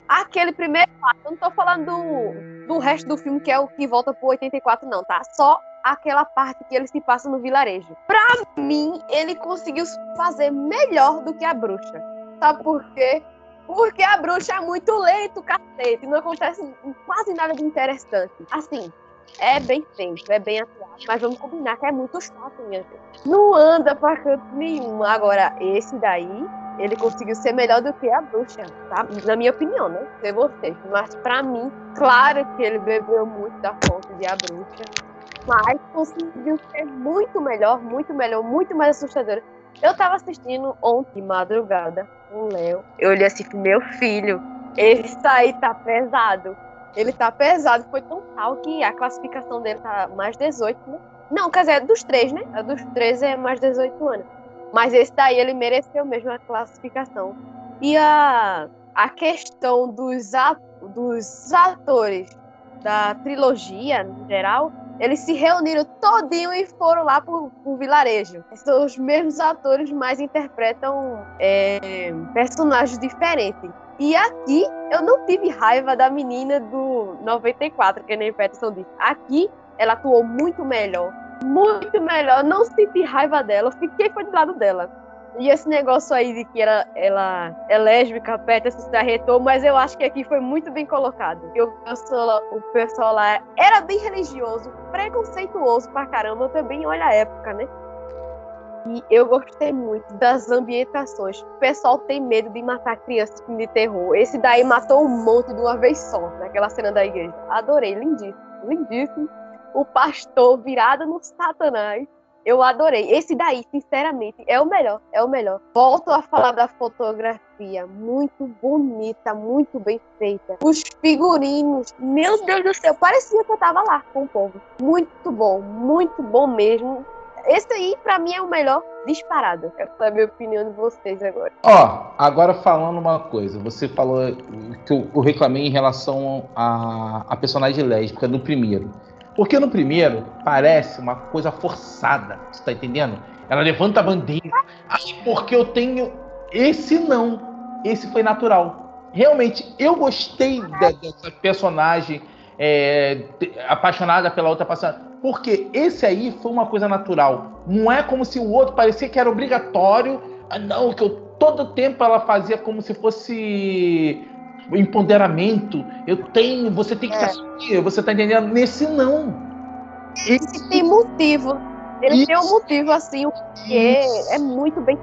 aquele primeiro ato, eu não tô falando do, do resto do filme, que é o que volta pro 84, não, tá? Só aquela parte que ele se passa no vilarejo. Pra mim, ele conseguiu fazer melhor do que a bruxa. Sabe por quê? Porque a bruxa é muito lento, cacete. Não acontece quase nada de interessante. Assim, é bem feito, é bem atuado. Mas vamos combinar que é muito chato, minha gente. Não anda pra canto nenhum. Agora, esse daí, ele conseguiu ser melhor do que a bruxa, tá? Na minha opinião, né? Sei vocês. Mas pra mim, claro que ele bebeu muito da fonte de a bruxa. Mas conseguiu ser muito melhor, muito melhor, muito mais assustadora. Eu tava assistindo ontem, de madrugada, o Léo. Eu olhei assim, meu filho, esse aí tá pesado. Ele tá pesado. Foi tão tal que a classificação dele tá mais 18, né? Não, quer dizer, é dos três, né? A dos três é mais 18 anos. Mas esse daí ele mereceu mesmo a classificação. E a, a questão dos, at, dos atores da trilogia, no geral, eles se reuniram todinho e foram lá pro, pro vilarejo. São os mesmos atores, mas interpretam é, personagens diferentes. E aqui eu não tive raiva da menina do 94, que nem Peterson disse. Aqui ela atuou muito melhor. Muito melhor. Não senti raiva dela. Fiquei foi do lado dela. E esse negócio aí de que ela, ela é lésbica, Peterson se arretou, mas eu acho que aqui foi muito bem colocado. Eu, o pessoal lá era bem religioso, preconceituoso pra caramba, também olha a época, né? E eu gostei muito das ambientações. O pessoal tem medo de matar crianças de terror. Esse daí matou um monte de uma vez só, naquela cena da igreja. Adorei, lindíssimo, lindíssimo. O pastor virado no satanás. Eu adorei. Esse daí, sinceramente, é o melhor. É o melhor. Volto a falar da fotografia. Muito bonita, muito bem feita. Os figurinos, meu Deus do céu, parecia que eu tava lá com o povo. Muito bom, muito bom mesmo. Esse aí, pra mim, é o melhor disparado. Quero saber a minha opinião de vocês agora. Ó, agora falando uma coisa, você falou que eu, reclamei em relação à a, personagem lésbica no primeiro. Porque no primeiro parece uma coisa forçada, você tá entendendo? Ela levanta a bandeira, aí porque eu tenho. Esse não, esse foi natural. Realmente, eu gostei de, dessa personagem é, apaixonada pela outra personagem, porque esse aí foi uma coisa natural. Não é como se o outro parecia que era obrigatório. Ah, não, que eu todo tempo ela fazia como se fosse empoderamento, eu tenho, você tem que é. estar você tá entendendo? Nesse não. Esse tem motivo. Ele Isso. tem um motivo assim, o que é muito bem.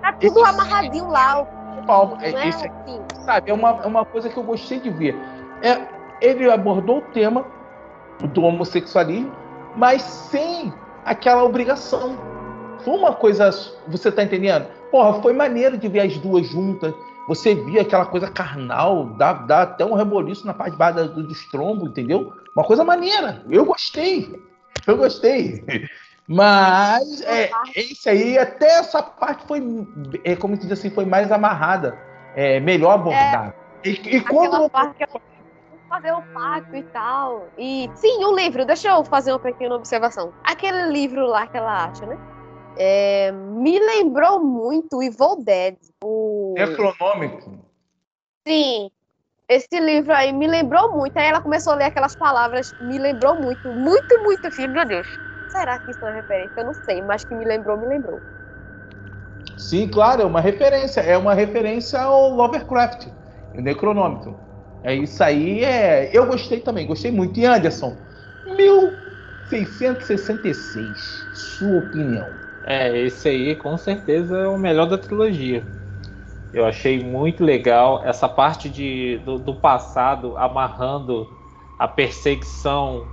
Tá tudo Isso. amarradinho lá. Palma. É, é, esse, assim. sabe, é uma, é uma coisa que eu gostei de ver. É, ele abordou o tema do homossexualismo, mas sem aquela obrigação. Foi uma coisa, você tá entendendo? Porra, foi maneiro de ver as duas juntas você via aquela coisa carnal, dá, dá até um reboliço na parte de baixo do, do estrombo, entendeu? Uma coisa maneira. Eu gostei. Eu gostei. [LAUGHS] Mas é, esse aí, até essa parte foi, é, como se diz assim, foi mais amarrada. É, melhor abordar. É, e, e quando. Parte que fazer o pacto e tal. E sim, o livro, deixa eu fazer uma pequena observação. Aquele livro lá que ela acha, né? É, me lembrou muito Evil Dead. O... Necronômico. Sim. Esse livro aí me lembrou muito. Aí ela começou a ler aquelas palavras, me lembrou muito, muito, muito. Filho, meu Deus. Será que isso é uma referência? Eu não sei, mas que me lembrou, me lembrou. Sim, claro, é uma referência. É uma referência ao Lovecraft, o Necronômico. É isso aí, é. Eu gostei também, gostei muito. E Anderson, 1666, sua opinião. É, esse aí com certeza é o melhor da trilogia. Eu achei muito legal essa parte de, do, do passado amarrando a perseguição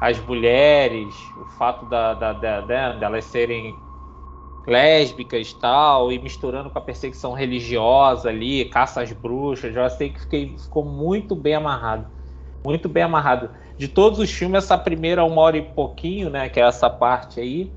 às mulheres, o fato da, da, da, da, delas serem lésbicas tal, e misturando com a perseguição religiosa ali, caça às bruxas. Eu achei que fiquei, ficou muito bem amarrado. Muito bem amarrado. De todos os filmes, essa primeira uma hora e pouquinho, né? Que é essa parte aí,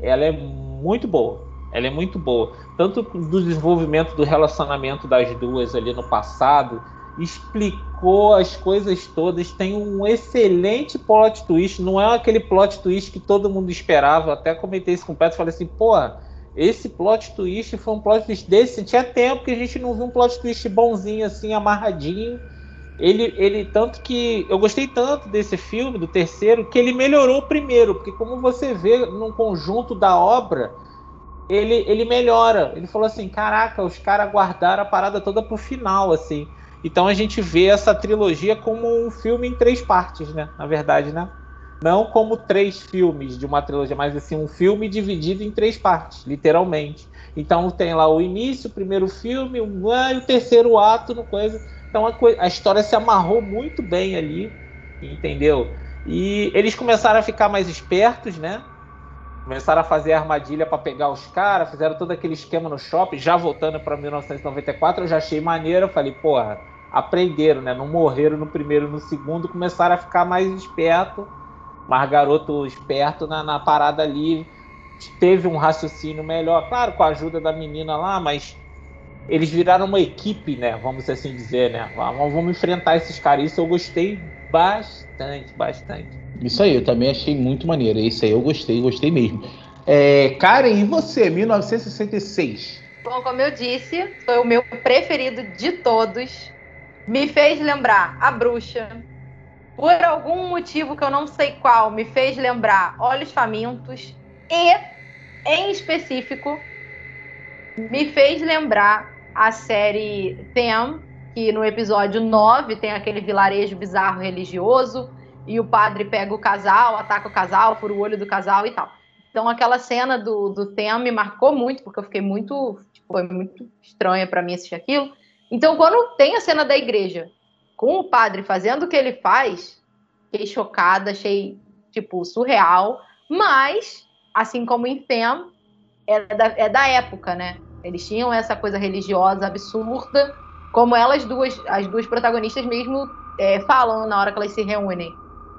ela é muito boa. Ela é muito boa. Tanto do desenvolvimento do relacionamento das duas ali no passado, explicou as coisas todas, tem um excelente plot twist, não é aquele plot twist que todo mundo esperava, até comentei isso com o Petro, falei assim, porra, esse plot twist foi um plot twist desse, tinha tempo que a gente não viu um plot twist bonzinho assim, amarradinho, ele, ele tanto que eu gostei tanto desse filme, do terceiro, que ele melhorou o primeiro, porque como você vê no conjunto da obra, ele, ele melhora. Ele falou assim: caraca, os caras guardaram a parada toda pro final, assim. Então a gente vê essa trilogia como um filme em três partes, né? Na verdade, né? Não como três filmes de uma trilogia, mas assim, um filme dividido em três partes, literalmente. Então tem lá o início, o primeiro filme, o, ah, o terceiro ato, no coisa então a, a história se amarrou muito bem ali, entendeu? E eles começaram a ficar mais espertos, né? Começaram a fazer armadilha para pegar os caras, fizeram todo aquele esquema no shopping. Já voltando para 1994, eu já achei maneiro. Eu falei, porra, aprenderam, né? Não morreram no primeiro no segundo, começaram a ficar mais esperto, mais garoto esperto na, na parada ali. Teve um raciocínio melhor, claro, com a ajuda da menina lá, mas eles viraram uma equipe, né? Vamos assim dizer, né? Vamos, vamos enfrentar esses caras. Isso eu gostei bastante, bastante. Isso aí, eu também achei muito maneiro. Isso aí eu gostei, gostei mesmo. É, Karen, e você, 1966? Bom, como eu disse, foi o meu preferido de todos. Me fez lembrar A Bruxa. Por algum motivo que eu não sei qual, me fez lembrar Olhos Famintos. E, em específico, me fez lembrar a série Them, que no episódio 9 tem aquele vilarejo bizarro religioso, e o padre pega o casal, ataca o casal, fura o olho do casal e tal. Então aquela cena do, do Them me marcou muito, porque eu fiquei muito. Tipo, foi muito estranha para mim assistir aquilo. Então, quando tem a cena da igreja com o padre fazendo o que ele faz, fiquei chocada, achei, tipo, surreal. Mas assim como em Fem, é da, é da época, né? Eles tinham essa coisa religiosa absurda, como elas duas, as duas protagonistas mesmo é, falam na hora que elas se reúnem.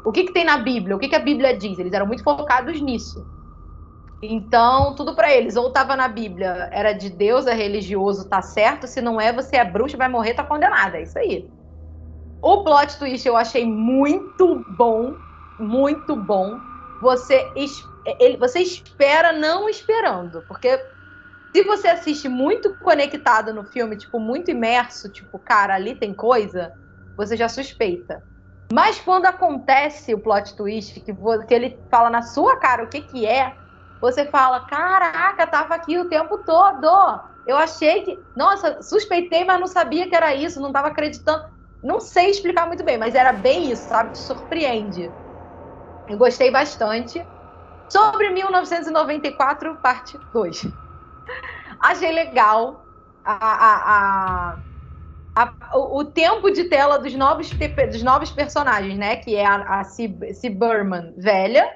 O que, que tem na Bíblia? O que, que a Bíblia diz? Eles eram muito focados nisso. Então, tudo para eles, ou estava na Bíblia, era de Deus, é religioso, tá certo. Se não é, você é bruxa, vai morrer, tá condenada. É isso aí. O plot twist eu achei muito bom, muito bom. Você, ele, você espera não esperando, porque se você assiste muito conectado no filme, tipo, muito imerso, tipo, cara, ali tem coisa, você já suspeita. Mas quando acontece o plot twist, que, que ele fala na sua cara o que que é, você fala, caraca, tava aqui o tempo todo. Eu achei que, nossa, suspeitei, mas não sabia que era isso, não tava acreditando. Não sei explicar muito bem, mas era bem isso, sabe? Te surpreende. Eu gostei bastante. Sobre 1994, parte 2. Achei legal a, a, a, o, o, tempo de tela dos novos, dos novos personagens, né? Que é a, a Berman velha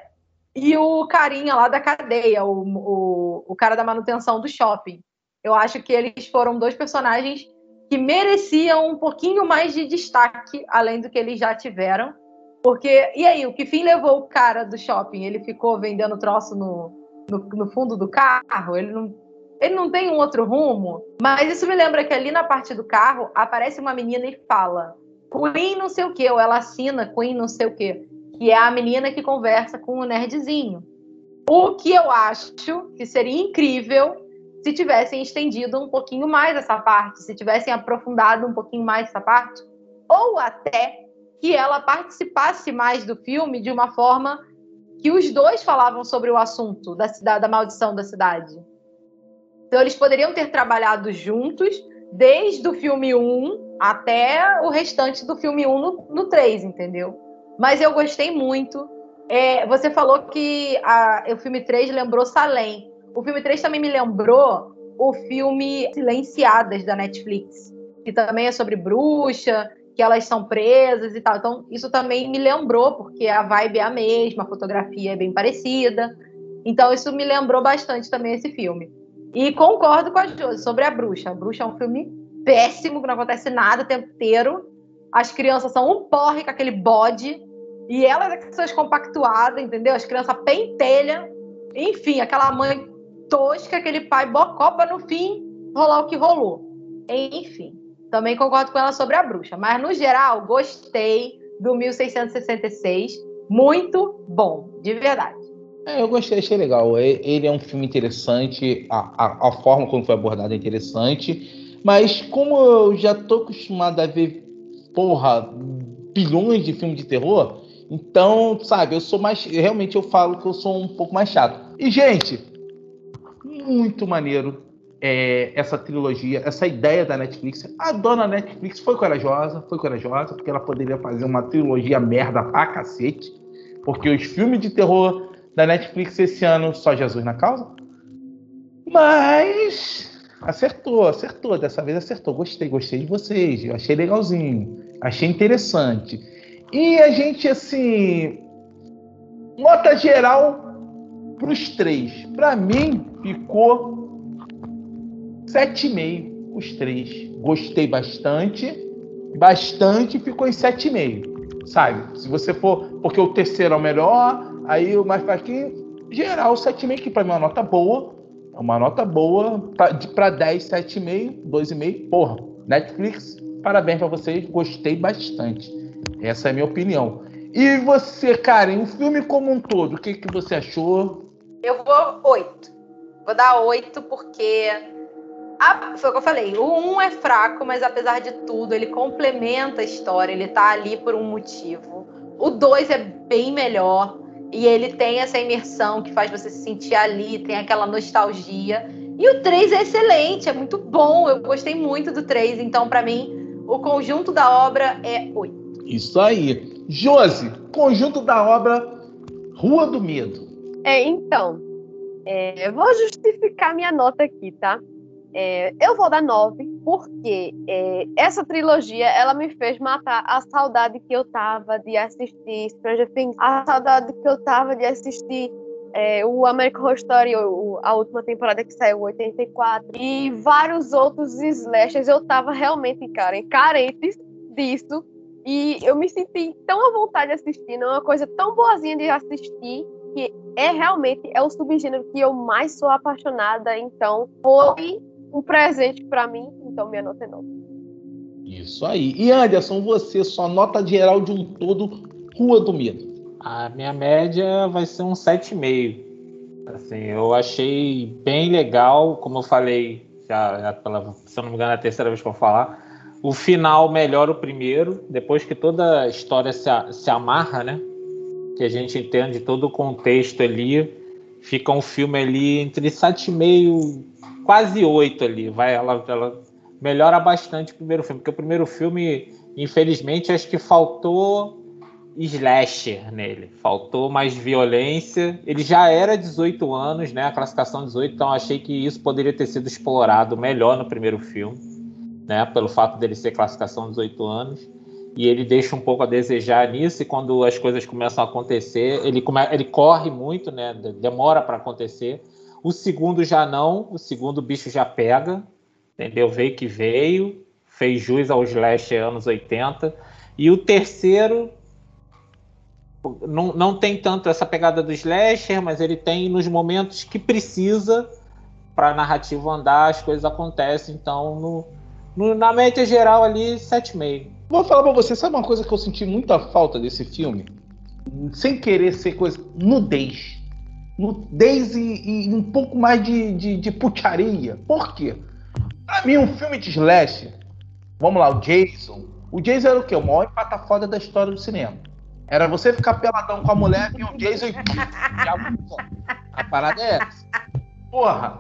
e o carinha lá da cadeia, o, o, o cara da manutenção do shopping. Eu acho que eles foram dois personagens que mereciam um pouquinho mais de destaque, além do que eles já tiveram. Porque, e aí, o que fim levou o cara do shopping? Ele ficou vendendo troço no, no, no, fundo do carro? Ele não, ele não tem um outro rumo? Mas isso me lembra que ali na parte do carro aparece uma menina e fala: Queen não sei o quê, ou ela assina Queen não sei o quê que é a menina que conversa com o nerdzinho. O que eu acho que seria incrível se tivessem estendido um pouquinho mais essa parte, se tivessem aprofundado um pouquinho mais essa parte, ou até que ela participasse mais do filme de uma forma que os dois falavam sobre o assunto da cidade, da maldição da cidade. Então eles poderiam ter trabalhado juntos desde o filme 1 até o restante do filme 1 no, no 3, entendeu? Mas eu gostei muito. É, você falou que a, o filme 3 lembrou Salem. O filme 3 também me lembrou o filme Silenciadas da Netflix, que também é sobre bruxa, que elas são presas e tal. Então, isso também me lembrou, porque a vibe é a mesma, a fotografia é bem parecida. Então, isso me lembrou bastante também esse filme. E concordo com a Josi sobre a bruxa. A bruxa é um filme péssimo, que não acontece nada o tempo inteiro. As crianças são um porre com aquele bode. E ela é pessoas compactuadas, entendeu? As crianças pentelham. Enfim, aquela mãe tosca, aquele pai bocopa, no fim, rolar o que rolou. Enfim, também concordo com ela sobre a bruxa. Mas, no geral, gostei do 1666. Muito bom, de verdade. É, eu gostei, achei legal. Ele é um filme interessante, a, a, a forma como foi abordado é interessante. Mas como eu já tô acostumado a ver, porra, bilhões de filmes de terror, então, sabe, eu sou mais. Realmente eu falo que eu sou um pouco mais chato. E, gente, muito maneiro é, essa trilogia, essa ideia da Netflix. A dona Netflix foi corajosa, foi corajosa, porque ela poderia fazer uma trilogia merda pra cacete. Porque os filmes de terror da Netflix esse ano, só Jesus na causa. Mas acertou, acertou. Dessa vez acertou. Gostei, gostei de vocês. Eu achei legalzinho. Achei interessante. E a gente, assim, nota geral para os três. Para mim, ficou 7,5 os três. Gostei bastante, bastante, ficou em 7,5. Sabe? Se você for, porque o terceiro é o melhor, aí o mais fraquinho, geral 7,5, que para mim é uma nota boa. É uma nota boa para 10, 7,5, 2,5. Porra, Netflix, parabéns para vocês, gostei bastante. Essa é a minha opinião. E você, Karen, o filme como um todo, o que, que você achou? Eu vou oito. Vou dar oito porque a, foi o que eu falei. O um é fraco, mas apesar de tudo, ele complementa a história. Ele tá ali por um motivo. O dois é bem melhor e ele tem essa imersão que faz você se sentir ali, tem aquela nostalgia. E o três é excelente, é muito bom. Eu gostei muito do três. Então, para mim, o conjunto da obra é oito. Isso aí. Josi, conjunto da obra Rua do Medo. É, então, é, eu vou justificar minha nota aqui, tá? É, eu vou dar nove, porque é, essa trilogia ela me fez matar a saudade que eu tava de assistir Stranger Things, a saudade que eu tava de assistir é, o American Horror Story, o, a última temporada que saiu, 84, e vários outros slashers, eu tava realmente, cara, carente disso. E eu me senti tão à vontade assistindo, é uma coisa tão boazinha de assistir, que é realmente é o subgênero que eu mais sou apaixonada, então foi um presente para mim, então minha nota é nota. Isso aí. E Anderson, você, sua nota geral de um todo, Rua do Medo. A minha média vai ser um 7,5. Assim, eu achei bem legal, como eu falei, já, já pela, se eu não me engano, é a terceira vez que eu vou falar. O final melhora o primeiro, depois que toda a história se, se amarra, né? Que a gente entende todo o contexto ali, fica um filme ali entre 7,5, quase 8 ali. Vai, ela, ela melhora bastante o primeiro filme, porque o primeiro filme, infelizmente, acho que faltou slasher nele. Faltou mais violência. Ele já era 18 anos, né? A classificação 18, então achei que isso poderia ter sido explorado melhor no primeiro filme, né? Pelo fato dele ser classificação 18 anos. E ele deixa um pouco a desejar nisso, e quando as coisas começam a acontecer, ele, come... ele corre muito, né? Demora para acontecer. O segundo já não, o segundo bicho já pega, entendeu? Veio que veio, fez jus aos slash anos 80. E o terceiro não, não tem tanto essa pegada do slasher, mas ele tem nos momentos que precisa para a narrativa andar, as coisas acontecem. Então, no, no, na média geral ali, 7,5. Vou falar para você, sabe uma coisa que eu senti muita falta desse filme? Sem querer ser coisa. Nudez. Nudez e, e um pouco mais de, de, de putaria. Por quê? Pra mim, um filme de slasher. Vamos lá, o Jason. O Jason era o quê? O maior empata foda da história do cinema. Era você ficar peladão com a mulher e o Jason e. [LAUGHS] a parada é essa. Porra.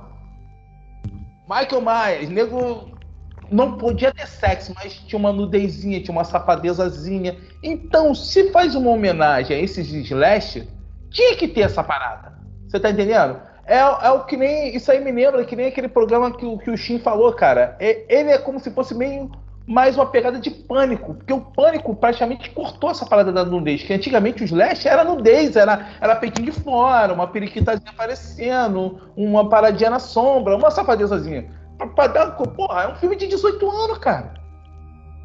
Michael Myers, nego não podia ter sexo, mas tinha uma nudezinha, tinha uma safadezazinha. Então, se faz uma homenagem a esses slash, tinha que ter essa parada. Você tá entendendo? É, é o que nem. Isso aí me lembra que nem aquele programa que, que o Shin falou, cara. É, ele é como se fosse meio mais uma pegada de pânico, porque o pânico praticamente cortou essa parada da nudez, que antigamente o slash era nudez, era, era peitinho de fora, uma periquitazinha aparecendo, uma paradinha na sombra, uma safadezazinha. Porra, é um filme de 18 anos, cara.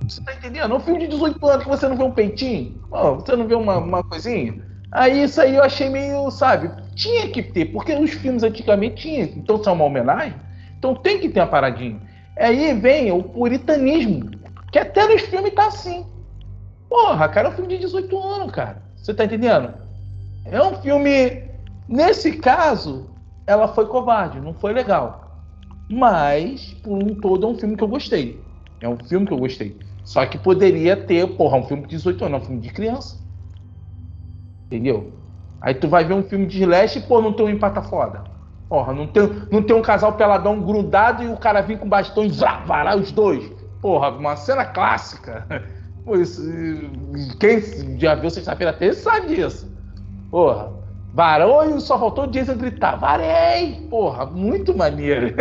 Você tá entendendo? É um filme de 18 anos que você não vê um peitinho, você não vê uma, uma coisinha. Aí isso aí eu achei meio, sabe, tinha que ter, porque os filmes antigamente tinham, então são uma homenagem, então tem que ter uma paradinha. Aí vem o puritanismo, que até nos filmes tá assim. Porra, cara, é um filme de 18 anos, cara. Você tá entendendo? É um filme. Nesse caso, ela foi covarde, não foi legal. Mas, por um todo, é um filme que eu gostei. É um filme que eu gostei. Só que poderia ter, porra, um filme de 18 anos, é um filme de criança. Entendeu? Aí tu vai ver um filme de slash e, pô, não tem um empata foda. Porra, não tem, não tem um casal peladão grudado e o cara vir com bastão e varar os dois. Porra, uma cena clássica. [LAUGHS] Quem já viu Sexta-feira 13 sabe disso. Porra, varou e só faltou o Jason gritar: Varei! Porra, muito maneiro.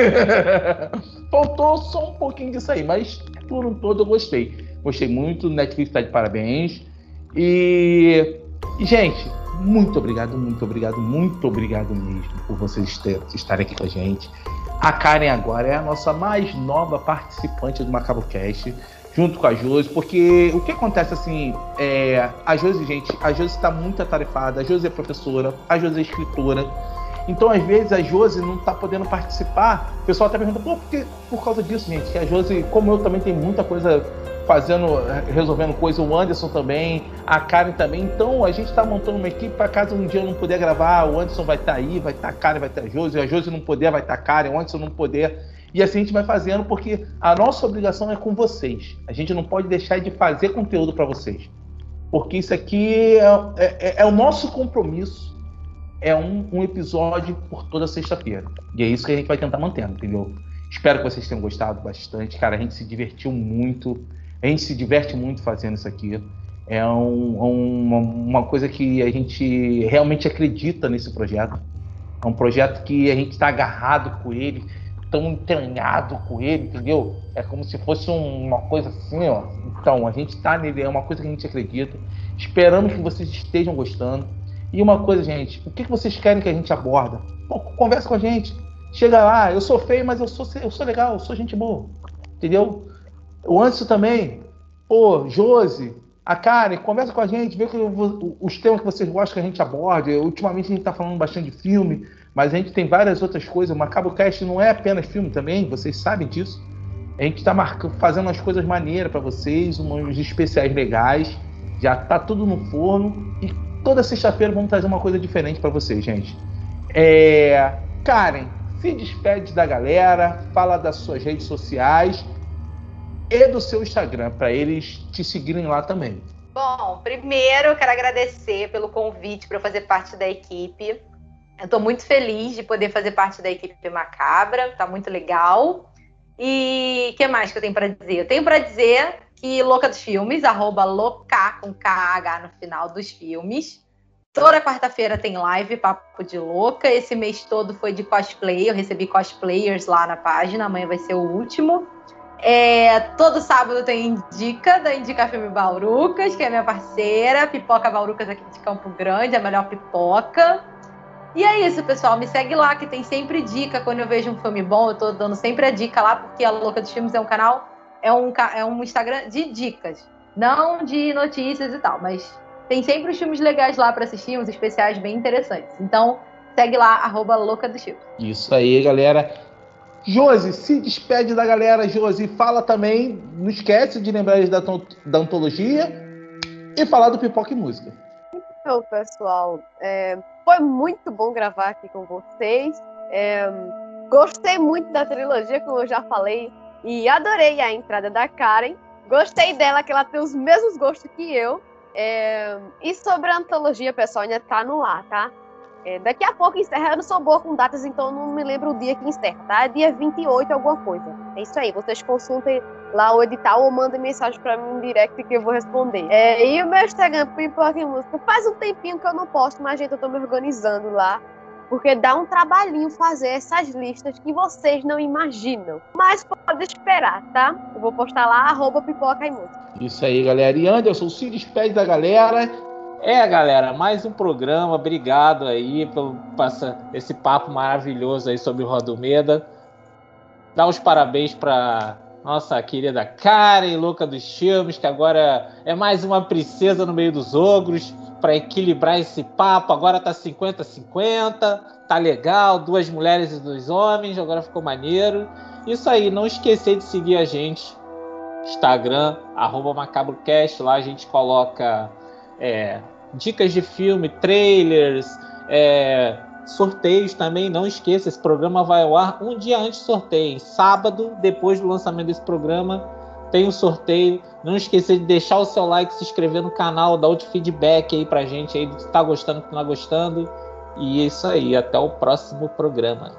[LAUGHS] Faltou só um pouquinho disso aí, mas por um todo eu gostei. Gostei muito, Netflix tá de parabéns. E gente, muito obrigado, muito obrigado, muito obrigado mesmo por vocês estarem aqui com a gente. A Karen agora é a nossa mais nova participante do Macabro Cast, junto com a Josi, porque o que acontece assim, é, a Josi, gente, a Josi está muito atarefada, a Josi é professora, a Josi é escritora, então às vezes a Josi não está podendo participar, o pessoal até pergunta, por, que, por causa disso, gente, que a Josi, como eu também tenho muita coisa fazendo, resolvendo coisa, o Anderson também, a Karen também. Então a gente está montando uma equipe para caso um dia eu não puder gravar, o Anderson vai estar tá aí, vai estar tá a Karen, vai estar tá a Josi, a Josi não puder, vai estar tá a Karen, o Anderson não puder. E assim a gente vai fazendo, porque a nossa obrigação é com vocês. A gente não pode deixar de fazer conteúdo para vocês. Porque isso aqui é, é, é, o nosso compromisso. É um, um episódio por toda sexta-feira. E é isso que a gente vai tentar manter, entendeu? Espero que vocês tenham gostado bastante. Cara, a gente se divertiu muito. A gente se diverte muito fazendo isso aqui. É um, uma, coisa que a gente realmente acredita nesse projeto. É um projeto que a gente está agarrado com ele, tão entranhado com ele, entendeu? É como se fosse uma coisa assim, ó. Então, a gente está nele, é uma coisa que a gente acredita. Esperamos que vocês estejam gostando. E uma coisa, gente, o que que vocês querem que a gente aborda? Pô, conversa com a gente. Chega lá, eu sou feio, mas eu sou, eu sou legal, eu sou gente boa. Entendeu? O Anderson também. Pô, Josi, a Karen, conversa com a gente, vê os temas que vocês gostam que a gente aborde. Ultimamente a gente está falando bastante de filme, mas a gente tem várias outras coisas. O Macabro Cast não é apenas filme também, vocês sabem disso. A gente está fazendo umas coisas maneiras para vocês, uns especiais legais. Já tá tudo no forno e toda sexta-feira vamos trazer uma coisa diferente para vocês, gente. É... Karen, se despede da galera, fala das suas redes sociais e do seu Instagram, para eles te seguirem lá também. Bom, primeiro eu quero agradecer pelo convite para fazer parte da equipe. Eu estou muito feliz de poder fazer parte da equipe Macabra, tá muito legal. E o que mais que eu tenho para dizer? Eu tenho para dizer que Louca dos Filmes, arroba louca com KH no final dos filmes. Toda quarta-feira tem live, Papo de Louca. Esse mês todo foi de cosplay, eu recebi cosplayers lá na página, amanhã vai ser o último. É, todo sábado tem Indica, da Indica Filme Baurucas, que é minha parceira. Pipoca Baurucas aqui de Campo Grande, a melhor pipoca. E é isso, pessoal. Me segue lá, que tem sempre dica. Quando eu vejo um filme bom, eu tô dando sempre a dica lá, porque a Louca dos Filmes é um canal, é um, é um Instagram de dicas. Não de notícias e tal, mas tem sempre os filmes legais lá para assistir, uns especiais bem interessantes. Então, segue lá, arroba Louca dos Filmes. Isso aí, galera. Josi, se despede da galera, Josi. Fala também, não esquece de lembrar eles da, da antologia e falar do Pipoca e Música. Então, pessoal, é, foi muito bom gravar aqui com vocês. É, gostei muito da trilogia, como eu já falei, e adorei a entrada da Karen. Gostei dela, que ela tem os mesmos gostos que eu. É, e sobre a antologia, pessoal, ainda tá no ar, tá? É, daqui a pouco encerra. Eu não sou boa com datas, então não me lembro o dia que encerra, tá? É dia 28, alguma coisa. É isso aí. Vocês consultem lá o edital ou mandem mensagem pra mim em direct que eu vou responder. É, e o meu Instagram, Pipoca e Música, faz um tempinho que eu não posto, mas, gente, eu tô me organizando lá. Porque dá um trabalhinho fazer essas listas que vocês não imaginam. Mas pode esperar, tá? Eu vou postar lá, arroba Pipoca e Música. Isso aí, galera. E Anderson, se despede da galera. É, galera, mais um programa. Obrigado aí pelo passa, esse papo maravilhoso aí sobre o Rodomeda. Dá os parabéns para nossa querida Karen, louca dos filmes, que agora é mais uma princesa no meio dos ogros, para equilibrar esse papo. Agora tá 50-50, tá legal, duas mulheres e dois homens, agora ficou maneiro. Isso aí, não esquecer de seguir a gente. Instagram, arroba MacabroCast, lá a gente coloca é, dicas de filme, trailers, é, sorteios também. Não esqueça, esse programa vai ao ar um dia antes do sorteio. Sábado, depois do lançamento desse programa, tem o sorteio. Não esqueça de deixar o seu like, se inscrever no canal, dar outro feedback aí pra gente aí do que tá gostando, do que não tá gostando. E é isso aí, até o próximo programa.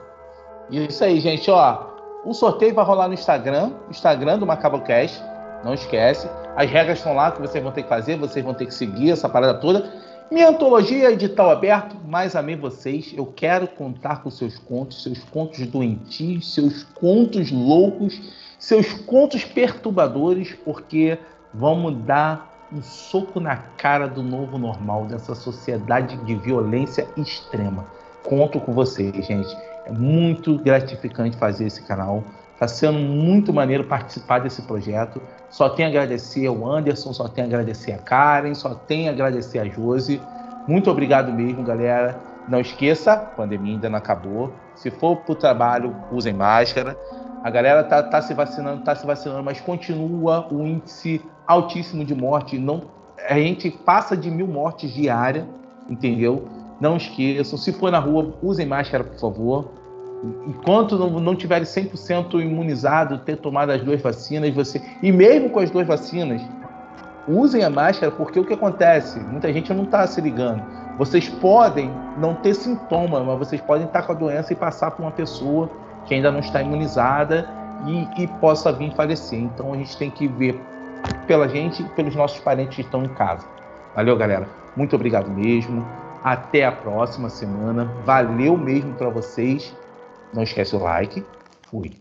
Isso aí, gente, ó. O sorteio vai rolar no Instagram, Instagram do MacabroCast. Não esquece. As regras estão lá que vocês vão ter que fazer, vocês vão ter que seguir essa parada toda. Minha antologia, edital aberto, mais amei vocês. Eu quero contar com seus contos, seus contos doentios, seus contos loucos, seus contos perturbadores, porque vamos dar um soco na cara do novo normal, dessa sociedade de violência extrema. Conto com vocês, gente. É muito gratificante fazer esse canal. Está sendo muito maneiro participar desse projeto. Só tenho a agradecer ao Anderson, só tenho a agradecer a Karen, só tenho a agradecer a Josi. Muito obrigado mesmo, galera. Não esqueça, a pandemia ainda não acabou. Se for para o trabalho, usem máscara. A galera tá, tá se vacinando, tá se vacinando, mas continua o índice altíssimo de morte. Não, a gente passa de mil mortes diárias, entendeu? Não esqueçam. Se for na rua, usem máscara, por favor. Enquanto não, não tiverem 100% imunizado, ter tomado as duas vacinas, você e mesmo com as duas vacinas, usem a máscara, porque o que acontece? Muita gente não está se ligando. Vocês podem não ter sintoma, mas vocês podem estar com a doença e passar para uma pessoa que ainda não está imunizada e, e possa vir falecer. Então a gente tem que ver pela gente e pelos nossos parentes que estão em casa. Valeu, galera. Muito obrigado mesmo. Até a próxima semana. Valeu mesmo para vocês. Não esquece o like. Fui.